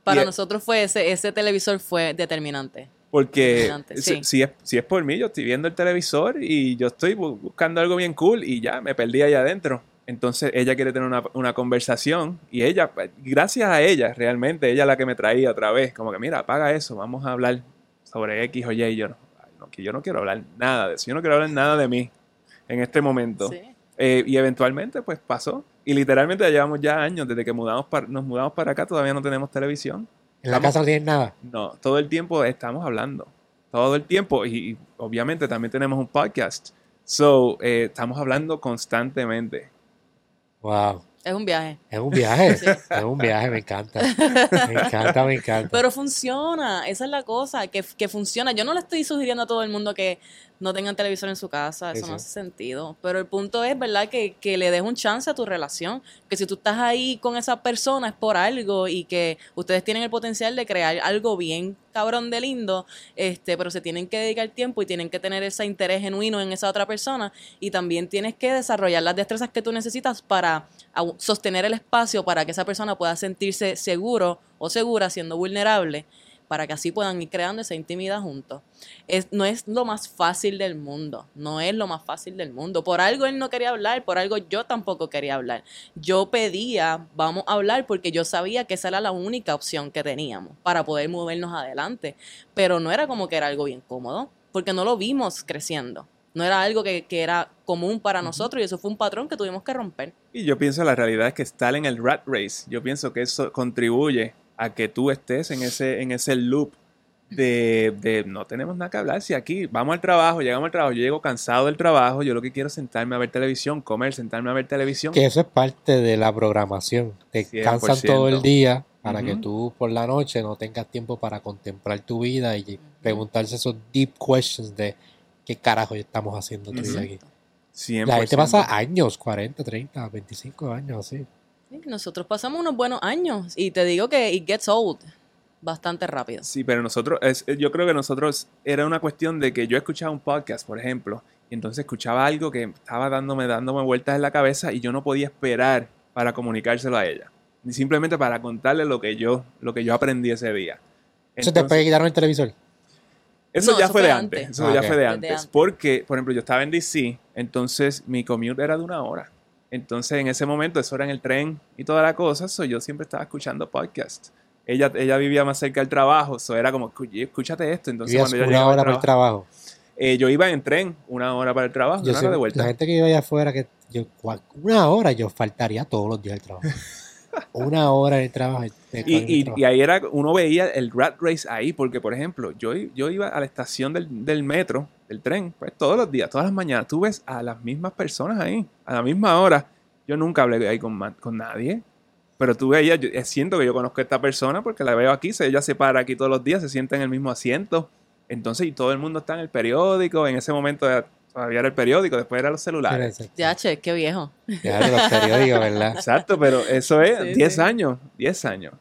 Para Y- nosotros fue ese, ese televisor fue determinante. Porque si, sí. si es, si es por mí, yo estoy viendo el televisor y yo estoy bu- buscando algo bien cool y ya me perdí allá adentro. Entonces ella quiere tener una, una conversación y ella, gracias a ella, realmente, ella es la que me traía otra vez. Como que, mira, apaga eso, vamos a hablar sobre X o Y. Y yo no, ay, no, que yo no quiero hablar nada de eso. Yo no quiero hablar nada de mí en este momento. Sí. Eh, y eventualmente, pues pasó. Y literalmente ya llevamos ya años, desde que mudamos para, nos mudamos para acá, todavía no tenemos televisión. En la Estamos- casa no tienen nada. No, todo el tiempo estamos hablando. Todo el tiempo. Y, y obviamente también tenemos un podcast. So, eh, estamos hablando constantemente. Wow. Es un viaje. Es un viaje, Sí. es un viaje, me encanta. Me encanta, me encanta. Pero funciona, esa es la cosa, que, que funciona. Yo no le estoy sugiriendo a todo el mundo que no tengan televisor en su casa, Sí, eso no hace sentido. Pero el punto es, ¿verdad? Que, que le des un chance a tu relación, que si tú estás ahí con esa persona es por algo y que ustedes tienen el potencial de crear algo bien cabrón de lindo, este, pero se tienen que dedicar tiempo y tienen que tener ese interés genuino en esa otra persona y también tienes que desarrollar las destrezas que tú necesitas para sostener el espacio para que esa persona pueda sentirse seguro o segura siendo vulnerable para que así puedan ir creando esa intimidad juntos. Es, no es lo más fácil del mundo, no es lo más fácil del mundo. Por algo él no quería hablar, por algo yo tampoco quería hablar. Yo pedía, vamos a hablar, porque yo sabía que esa era la única opción que teníamos para poder movernos adelante. Pero no era como que era algo bien cómodo, porque no lo vimos creciendo. No era algo que, que era común para nosotros y eso fue un patrón que tuvimos que romper. Y yo pienso la realidad es que estar en el rat race, yo pienso que eso contribuye a que tú estés en ese, en ese loop de, de no tenemos nada que hablar. Si aquí vamos al trabajo, llegamos al trabajo, yo llego cansado del trabajo, yo lo que quiero es sentarme a ver televisión, comer, sentarme a ver televisión. Que eso es parte de la programación. Te 100%. cansan todo el día para que tú por la noche no tengas tiempo para contemplar tu vida y preguntarse esos deep questions de qué carajo estamos haciendo yo Ujú. aquí. 100%. La gente pasa años, 40, 30, 25 años así. Nosotros pasamos unos buenos años y te digo que it gets old bastante rápido. Sí, pero nosotros, es- yo creo que nosotros era una cuestión de que yo escuchaba un podcast, por ejemplo, y entonces escuchaba algo que estaba dándome, dándome vueltas en la cabeza y yo no podía esperar para comunicárselo a ella. Ni simplemente para contarle lo que yo, lo que yo aprendí ese día. Eso te Entonces- puede quitar el televisor. Eso No, ya eso fue de antes. antes. Eso Ah, ya fue de antes. Porque, por ejemplo, yo estaba en DC, entonces mi commute era de una hora. Entonces, en ese momento, eso era en el tren y toda la cosa, so yo siempre estaba escuchando podcast. Ella, ella vivía más cerca del trabajo, eso era como, "Escu- escúchate esto. Entonces, cuando yo una hora para el trabajo- trabajo. eh, yo iba en tren, una hora para el trabajo, Yo una hora siempre- de vuelta. La gente que vive allá afuera, que yo, una hora yo faltaría todos los días al trabajo. una hora trabajo. de al Y, y- trabajo. y ahí era, uno veía el rat race ahí, porque por ejemplo, yo, yo iba a la estación del, del metro, del tren, pues todos los días, todas las mañanas, tú ves a las mismas personas ahí, a la misma hora. Yo nunca hablé ahí con, con nadie, pero tú veías, yo eh, siento que yo conozco a esta persona porque la veo aquí, se, ella se para aquí todos los días, se sienta en el mismo asiento. Entonces, y todo el mundo está en el periódico, en ese momento era- todavía era el periódico, después eran los celulares. Ya, che, qué viejo. Ya de los periódicos, ¿verdad? Exacto, pero eso es Sí, 10 sí. años, 10 años.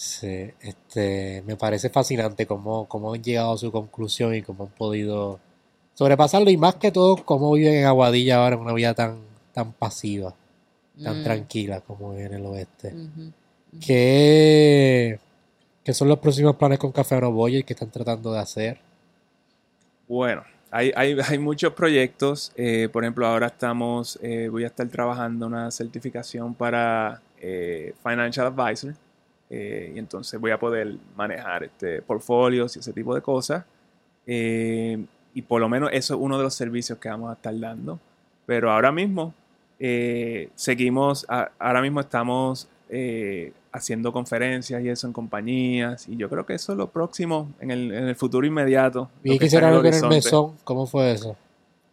Sí, este, me parece fascinante cómo, cómo han llegado a su conclusión y cómo han podido sobrepasarlo y más que todo cómo viven en Aguadilla ahora en una vida tan, tan pasiva, tan Mm, tranquila como en el oeste. ¿Qué, qué son los próximos planes con Café Boyer que están tratando de hacer? Bueno, hay, hay, hay muchos proyectos. eh, por ejemplo, ahora estamos, eh, voy a estar trabajando una certificación para eh, Financial Advisor. Eh, y entonces voy a poder manejar este, portfolios y ese tipo de cosas. eh, y por lo menos eso es uno de los servicios que vamos a estar dando. Pero ahora mismo eh, seguimos, a- ahora mismo estamos eh, haciendo conferencias y eso en compañías. Y yo creo que eso es lo próximo en el, en el futuro inmediato. Y quisiera ver el mesón, ¿cómo fue eso?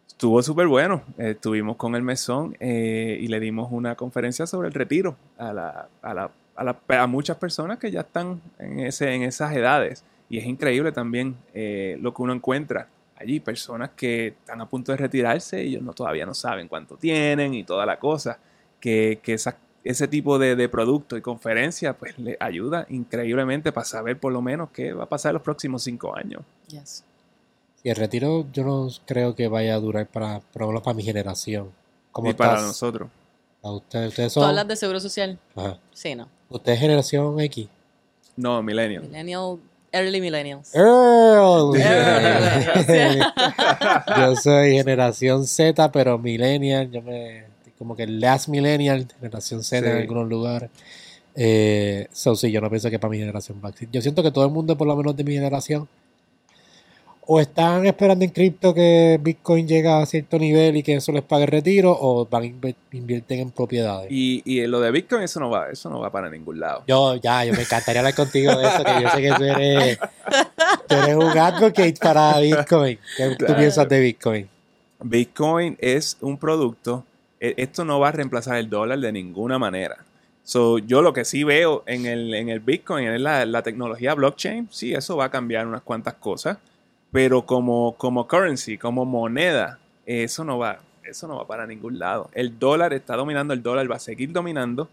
Estuvo súper bueno. Eh, estuvimos con el mesón eh, y le dimos una conferencia sobre el retiro a, la, a, la- a la- a muchas personas que ya están en, ese, en esas edades. Y es increíble también eh, lo que uno encuentra allí. Personas que están a punto de retirarse y ellos no, todavía no saben cuánto tienen y toda la cosa. Que, que esa- ese tipo de, de producto y conferencia pues le ayuda increíblemente para saber por lo menos qué va a pasar los próximos cinco años. Yes. Y el retiro yo no creo que vaya a durar para, por lo menos para mi generación. Como y para nosotros. a ustedes, ustedes ¿Tú son, hablas de seguro social? ajá. Sí, no. Usted es generación X. No, millennial. Millennial, early millennials. Earl. Early. yo soy generación Z, pero millennial. Yo me como que last millennial, generación Z en algunos lugares. Eh, so, sí, yo no pienso que para mi generación va a existir. Yo siento que todo el mundo, por lo menos de mi generación, o están esperando en cripto que Bitcoin llega a cierto nivel y que eso les pague el retiro, o van invierten en propiedades. Y, y lo de Bitcoin, eso no va, eso no va para ningún lado. Yo, ya, yo me encantaría hablar contigo de eso, que yo sé que tú eres, tú eres un advocate para Bitcoin. ¿Qué tú piensas de Bitcoin? Bitcoin es un producto E- Esto no va a reemplazar el dólar de ninguna manera. So, yo lo que sí veo en el, en el Bitcoin, en la, la tecnología blockchain, sí, eso va a cambiar unas cuantas cosas, pero como, como currency, como moneda, eso no va, eso no va para ningún lado. El dólar está dominando, el dólar va a seguir dominando.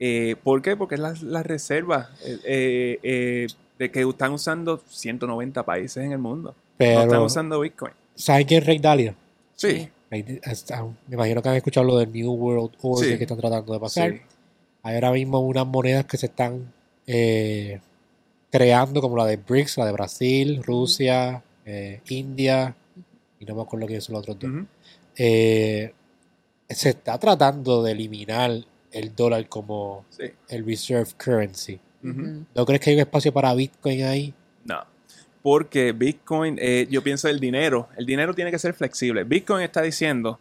Eh, ¿Por qué? Porque es la, la reserva eh, eh, de que están usando 190 países en el mundo. No están Pero, usando Bitcoin. ¿saben quién es Ray Dalio? Sí, Me imagino que han escuchado lo del New World Order Sí. que están tratando de pasar. sí. Hay ahora mismo unas monedas que se están eh, creando, como la de BRICS, la de Brasil, Rusia, eh, India, y no me acuerdo quiénes son los otros dos. Eh, se está tratando de eliminar el dólar como Sí. el reserve currency. ¿No crees que hay un espacio para Bitcoin ahí? No. Porque Bitcoin, eh, yo pienso el dinero, el dinero tiene que ser flexible. Bitcoin está diciendo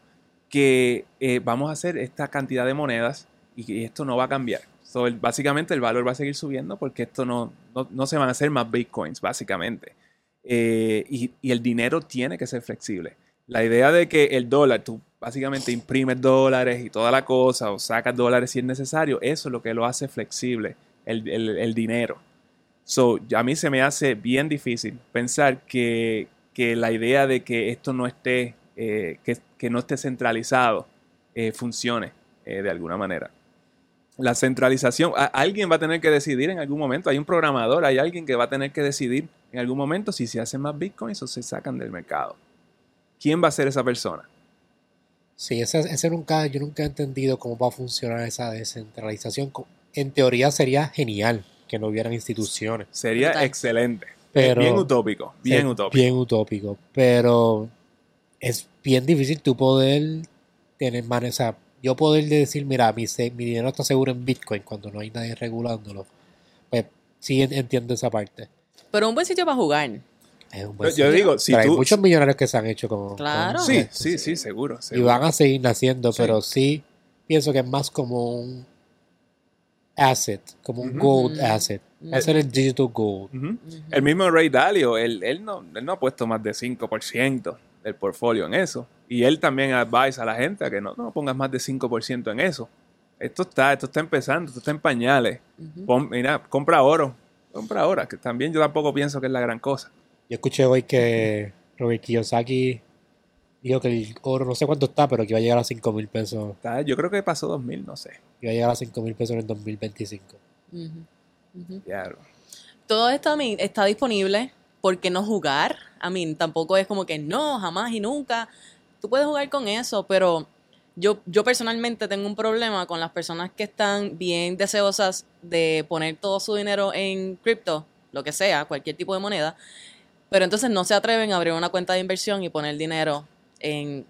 que eh, vamos a hacer esta cantidad de monedas y que esto no va a cambiar. So, el- básicamente el valor va a seguir subiendo porque esto no, no, no se van a hacer más Bitcoins, básicamente. Eh, y, el dinero tiene que ser flexible. La idea de que el dólar, tú básicamente imprimes dólares y toda la cosa, o sacas dólares si es necesario, eso es lo que lo hace flexible, el dinero. So, a mí se me hace bien difícil pensar que, que la idea de que esto no esté, eh, que, que no esté centralizado, eh, funcione eh, de alguna manera. La centralización, a- alguien va a tener que decidir en algún momento, hay un programador, hay alguien que va a tener que decidir en algún momento si se hacen más bitcoins o se sacan del mercado. ¿Quién va a ser esa persona? Sí, ese, ese nunca, yo nunca he entendido cómo va a funcionar esa descentralización. En teoría sería genial que no hubieran instituciones, Sería excelente. pero bien utópico, bien es utópico. bien utópico, pero es bien difícil tú poder tener manejo, o sea, yo poder decir, mira, mi, se- mi dinero está seguro en Bitcoin cuando no hay nadie regulándolo. Pues sí en- entiendo esa parte. Pero un buen sitio para jugar. Es un buen Yo sitio. digo, si Pero hay muchos millonarios que se han hecho con, Claro. con Sí, esto, sí, sí, seguro. Y van a seguir naciendo, Sí. pero sí pienso que es más como un asset, como un gold Ujú. asset. Va a ser el digital gold. El mismo Ray Dalio, él, él no, él no ha puesto más de 5% del portfolio en eso. Y él también advise a la gente a que no, no pongas más de 5% en eso. Esto está, esto está empezando, esto está en pañales. Ujú. Pon- mira, compra oro. Compra oro, que también yo tampoco pienso que es la gran cosa. Yo escuché hoy que Robert Kiyosaki dijo que el oro no sé cuánto está, pero que iba a llegar a 5 mil pesos. Está- yo creo que pasó 2000, no sé. Iba a llegar a 5 mil pesos en el 2025. Ujú. Ujú. Ya, Todo esto a mí está disponible. ¿Por qué no jugar? A mí tampoco es como que no, jamás y nunca. Tú puedes jugar con eso, pero yo, yo personalmente tengo un problema con las personas que están bien deseosas de poner todo su dinero en cripto, lo que sea, cualquier tipo de moneda, pero entonces no se atreven a abrir una cuenta de inversión y poner dinero en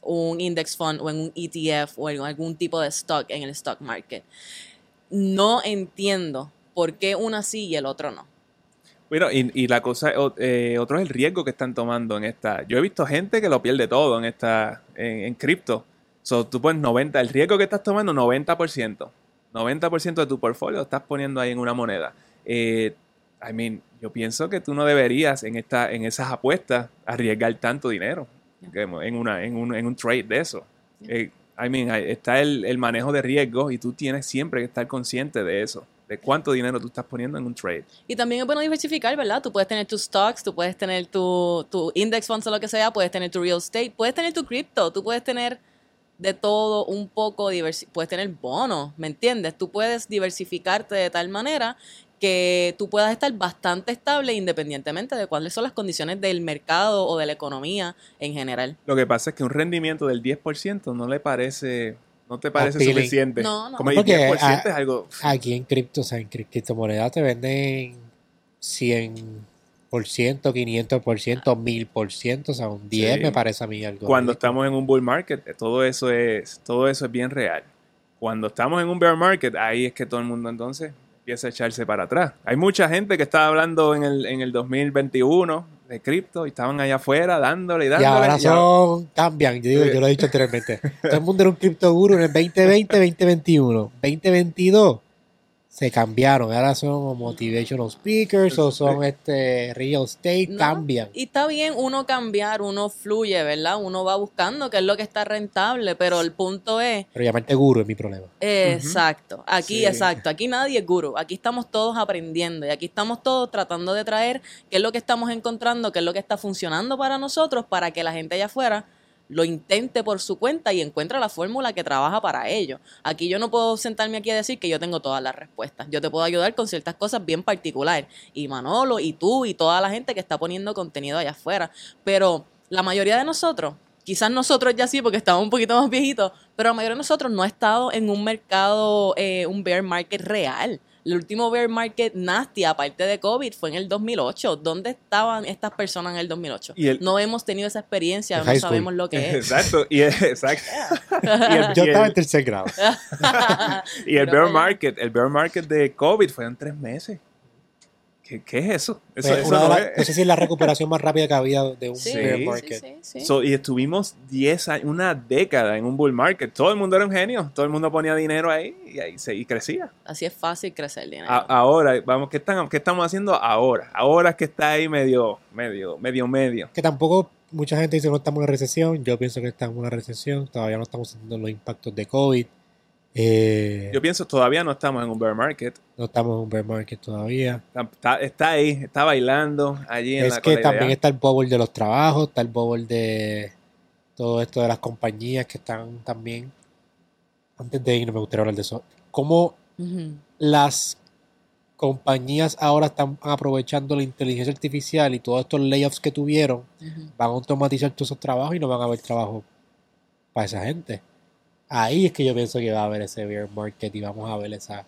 un index fund o en un ETF o en algún tipo de stock en el stock market. No entiendo por qué una sí y el otro no. Bueno, y, y la cosa, eh, otro es el riesgo que están tomando en esta. Yo he visto gente que lo pierde todo en esta, en, en cripto. So, tú pones 90, el riesgo que estás tomando, 90%. 90% de tu portfolio estás poniendo ahí en una moneda. Eh, I mean, yo pienso que tú no deberías en esta, en esas apuestas arriesgar tanto dinero en, una, en, un, en un trade de eso. Eh, I mean, está el, el manejo de riesgos y tú tienes siempre que estar consciente de eso, de cuánto dinero tú estás poniendo en un trade. Y también es bueno diversificar, ¿verdad? Tú puedes tener tus stocks, tú puedes tener tu, tu index funds o lo que sea, puedes tener tu real estate, puedes tener tu cripto, tú puedes tener de todo un poco, puedes tener bonos, ¿me entiendes? Tú puedes diversificarte de tal manera que tú puedas estar bastante estable independientemente de cuáles son las condiciones del mercado o de la economía en general. Lo que pasa es que un rendimiento del 10% no le parece, no te parece Appealing. suficiente. No, no. Como el Porque, 10% es algo... Aquí en cripto, o sea, en cri- criptomonedas te venden 100%, 500%, 1000%, o sea, un 10 Sí. me parece a mí algo. Cuando estamos en un bull market, eh, todo eso es, todo eso es bien real. Cuando estamos en un bear market, ahí es que todo el mundo entonces empieza a echarse para atrás. Hay mucha gente que estaba hablando en el, en el 2021 de cripto y estaban allá afuera dándole y dándole. y ahora- son, cambian, yo, digo, yo lo he dicho anteriormente. Todo el mundo era un cripto guru en el 2020, 2021, 2022. Se cambiaron. Ahora son motivational speakers o son este real estate, No, cambian. Y está bien uno cambiar, uno fluye, ¿verdad? Uno va buscando qué es lo que está rentable, pero el punto es, Pero llamarte guru es mi problema. exacto, aquí Sí. exacto, aquí nadie es guru, aquí estamos todos aprendiendo y aquí estamos todos tratando de traer qué es lo que estamos encontrando, qué es lo que está funcionando para nosotros, para que la gente allá afuera lo intente por su cuenta y encuentre la fórmula que trabaja para ello. Aquí yo no puedo sentarme aquí a decir que yo tengo todas las respuestas. Yo te puedo ayudar con ciertas cosas bien particulares. Y Manolo, y tú, y toda la gente que está poniendo contenido allá afuera. Pero la mayoría de nosotros, quizás nosotros ya sí, porque estamos un poquito más viejitos, pero la mayoría de nosotros no ha estado en un mercado, eh, un bear market real. El último bear market nasty, aparte de COVID, fue en el 2008. ¿Dónde estaban estas personas en el 2008? Y el- no hemos tenido esa experiencia, En no sabemos lo que es. Exacto. Y, exacto. y el, Yo y estaba el- en tercer grado. y el bear market, el bear market de COVID fue en tres meses. ¿Qué, qué es eso? Eso, Fue eso no es. no sé si es la recuperación más rápida que había de un Sí, bear market. sí, sí, sí. So, y estuvimos 10 años, una década en un bull market. Todo el mundo era un genio. Todo el mundo ponía dinero ahí y, ahí se, y crecía. Así es fácil crecer dinero. A- ahora, vamos, ¿qué, están, ¿qué estamos haciendo ahora? Ahora es que está ahí medio, medio, medio, medio. Que tampoco mucha gente dice que no estamos en una recesión. Yo pienso que estamos en una recesión. Todavía no estamos sintiendo los impactos de COVID. Eh, Yo pienso todavía no estamos en un bear market. no estamos en un bear market todavía. Está, está- está ahí, está bailando allí en Es la que también está el bubble de los trabajos, está el bubble de todo esto de las compañías que están también. Antes de ir, me gustaría hablar de eso. ¿Cómo las compañías ahora están aprovechando la inteligencia artificial y todos estos layoffs que tuvieron van a automatizar todos esos trabajos y no van a haber trabajo para esa gente. Ahí es que yo pienso que va a haber ese bear market y vamos a ver esa...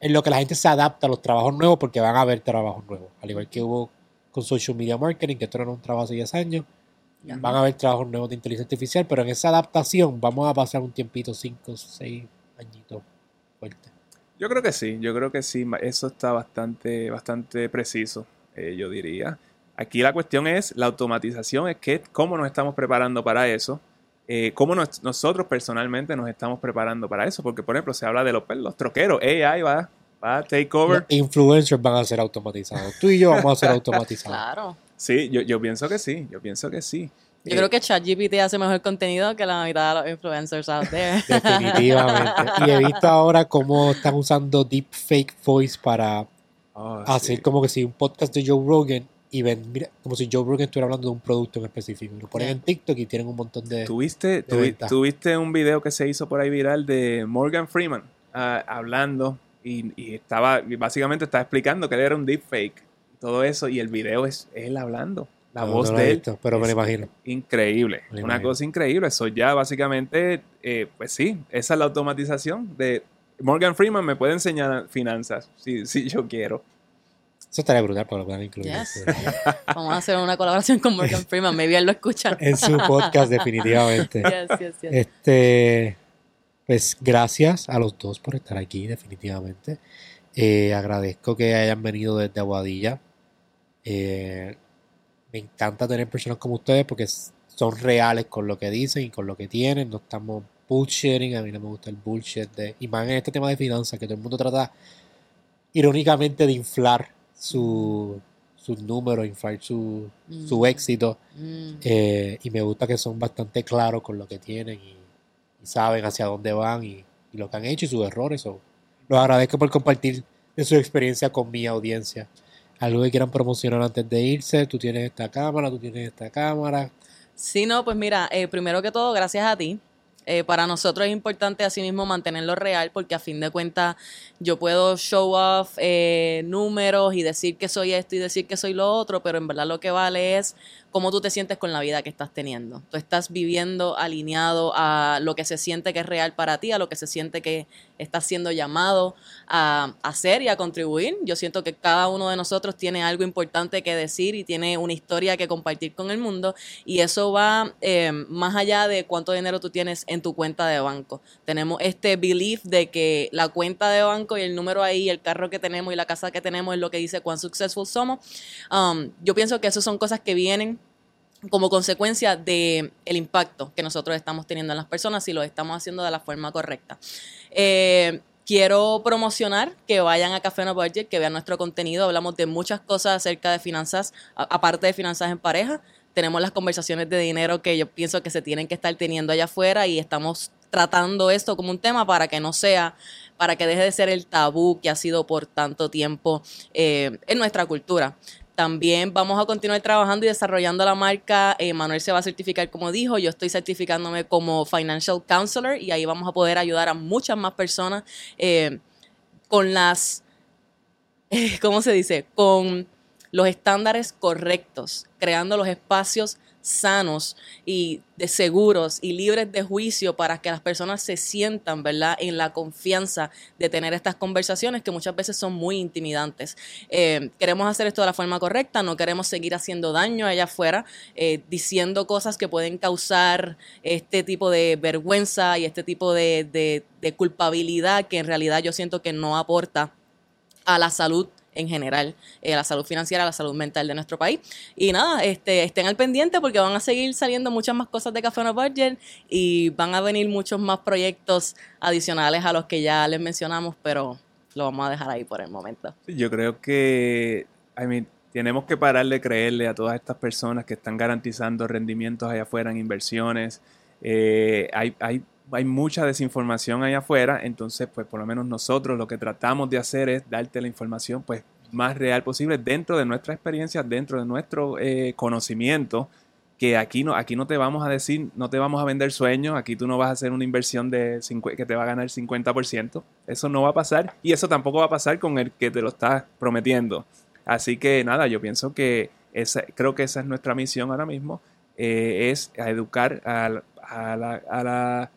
En lo que la gente se adapta a los trabajos nuevos porque van a haber trabajos nuevos. Al igual que hubo con social media marketing, que esto no era un trabajo hace 10 años, Ya. van a haber trabajos nuevos de inteligencia artificial, pero en esa adaptación vamos a pasar un tiempito, 5, 6 añitos fuerte. Yo creo que sí, yo creo que sí. Eso está bastante, bastante preciso, eh, yo diría. Aquí la cuestión es la automatización, es que cómo nos estamos preparando para eso, eh, cómo nos- nosotros personalmente nos estamos preparando para eso, porque por ejemplo se habla de los, pues, los troqueros, AI va, va a take over. Los influencers van a ser automatizados. Tú y yo vamos a ser automatizados. Claro. Sí, yo, yo pienso que sí, yo pienso que sí. Yo Eh, creo que ChatGPT hace mejor contenido que la mitad de los influencers out there. Definitivamente. Y he visto ahora cómo están usando deepfake voice para oh, hacer sí. como que si un podcast de Joe Rogan y ven, mira, como si Joe Rogan estuviera hablando de un producto en específico. Lo ponen en TikTok y tienen un montón de... ¿Tuviste, de tuvi- tuviste un video que se hizo por ahí viral de Morgan Freeman ah, hablando y, y estaba, y básicamente estaba explicando que él era un deepfake y todo eso y el video es él hablando. La No, voz no de él visto, pero me lo imagino. increíble. Me Una imagino. cosa increíble. Eso ya básicamente, eh, pues sí, esa es la automatización de... Morgan Freeman me puede enseñar finanzas si, si yo quiero. Eso estaría brutal para que lo puedan incluir Yes. Vamos a hacer una colaboración con Morgan Freeman. Maybe él lo escucha. en su podcast definitivamente. Yes, yes, yes. Este, pues gracias a los dos por estar aquí, definitivamente. Eh, agradezco que hayan venido desde Aguadilla. Eh, me encanta tener personas como ustedes porque son reales con lo que dicen y con lo que tienen. No estamos bullshitting. A mí no me gusta el bullshit de. Y más en este tema de finanzas, que todo el mundo trata irónicamente de inflar su, sus números, inflar su, su Mm. éxito. Mm. Eh, y me gusta que son bastante claros con lo que tienen y, y saben hacia dónde van y, y lo que han hecho y sus errores. So, los agradezco por compartir de su experiencia con mi audiencia. Algo que quieran promocionar antes de irse. Tú tienes esta cámara, tú tienes esta cámara. Sí, no, pues mira, eh, primero que todo, gracias a ti. Eh, para nosotros es importante asimismo mantenerlo real porque a fin de cuentas yo puedo show off eh, números y decir que soy esto y decir que soy lo otro, pero en verdad lo que vale es cómo tú te sientes con la vida que estás teniendo. Tú estás viviendo alineado a lo que se siente que es real para ti, a lo que se siente que estás siendo llamado a hacer y a contribuir. Yo siento que cada uno de nosotros tiene algo importante que decir y tiene una historia que compartir con el mundo y eso va eh, más allá de cuánto dinero tú tienes en tu cuenta de banco. Tenemos este belief de que la cuenta de banco y el número ahí, el carro que tenemos y la casa que tenemos es lo que dice cuán successful somos. Um, yo pienso que eso son cosas que vienen como consecuencia de el impacto que nosotros estamos teniendo en las personas si lo estamos haciendo de la forma correcta. Eh, quiero promocionar que vayan a Café No Budget, que vean nuestro contenido. Hablamos de muchas cosas acerca de finanzas, aparte de finanzas en pareja. Tenemos las conversaciones de dinero que yo pienso que se tienen que estar teniendo allá afuera y estamos tratando esto como un tema para que no sea, para que deje de ser el tabú que ha sido por tanto tiempo eh, en nuestra cultura. También vamos a continuar trabajando y desarrollando la marca. Eh, Manuel se va a certificar como dijo. Yo estoy certificándome como Financial Counselor y ahí vamos a poder ayudar a muchas más personas eh, con las, ¿cómo se dice? Con los estándares correctos, creando los espacios sanos y de seguros y libres de juicio para que las personas se sientan, ¿verdad?, en la confianza de tener estas conversaciones que muchas veces son muy intimidantes. Eh, queremos hacer esto de la forma correcta, no queremos seguir haciendo daño allá afuera, eh, diciendo cosas que pueden causar este tipo de vergüenza y este tipo de, de culpabilidad que en realidad yo siento que no aporta a la salud en general, eh, la salud financiera, la salud mental de nuestro país. Y nada, este, estén al pendiente porque van a seguir saliendo muchas más cosas de Café No Budget y van a venir muchos más proyectos adicionales a los que ya les mencionamos, pero lo vamos a dejar ahí por el momento. Yo creo que, I tenemos que parar de creerle a todas estas personas que están garantizando rendimientos allá afuera en inversiones. Eh, hay, hay hay mucha desinformación allá afuera, entonces pues por lo menos nosotros lo que tratamos de hacer es darte la información pues más real posible dentro de nuestra experiencia, dentro de nuestro eh, conocimiento, que aquí no, aquí no te vamos a decir, no te vamos a vender sueños, aquí tú no vas a hacer una inversión de que te va a ganar 50%, eso no va a pasar y eso tampoco va a pasar con el que te lo estás prometiendo. Así que nada, yo pienso que esa, creo que esa es nuestra misión ahora mismo, eh, es educar a la a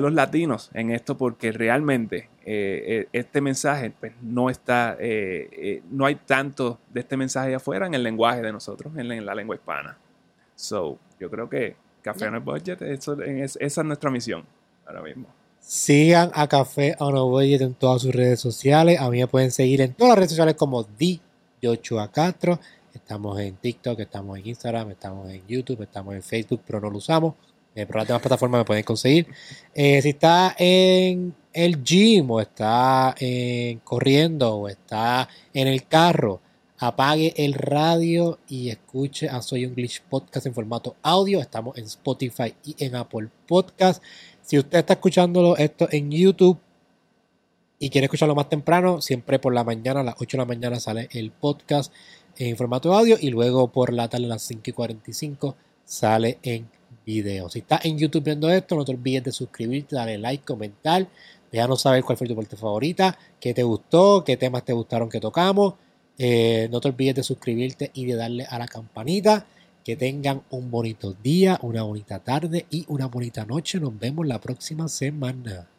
los latinos en esto porque realmente eh, eh, este mensaje pues, no está, eh, no hay tanto de este mensaje afuera en el lenguaje de nosotros, en la, lengua hispana. So, yo creo que Café on a Budget, eso, esa es nuestra misión ahora mismo. Sigan a Café on a Budget en todas sus redes sociales. A mí me pueden seguir en todas las redes sociales como Di de Castro. Estamos en TikTok, estamos en Instagram, estamos en YouTube, estamos en Facebook, pero no lo usamos. Eh, por las demás plataformas me pueden conseguir. Eh, si está en el gym o está corriendo o está en el carro, apague el radio y escuche a Soy un Glitch Podcast en formato audio. Estamos en Spotify y en Apple Podcast. Si usted está escuchándolo esto en YouTube y quiere escucharlo más temprano, siempre por la mañana, a las 8 de la mañana sale el podcast en formato audio y luego por la tarde a las 5 y 45 sale en video. Si estás en YouTube viendo esto, no te olvides de suscribirte, darle like, comentar. Déjanos saber cuál fue tu parte favorita, qué te gustó, qué temas te gustaron que tocamos. Eh, no te olvides de suscribirte y de darle a la campanita. Que tengan un bonito día, una bonita tarde y una bonita noche. Nos vemos la próxima semana.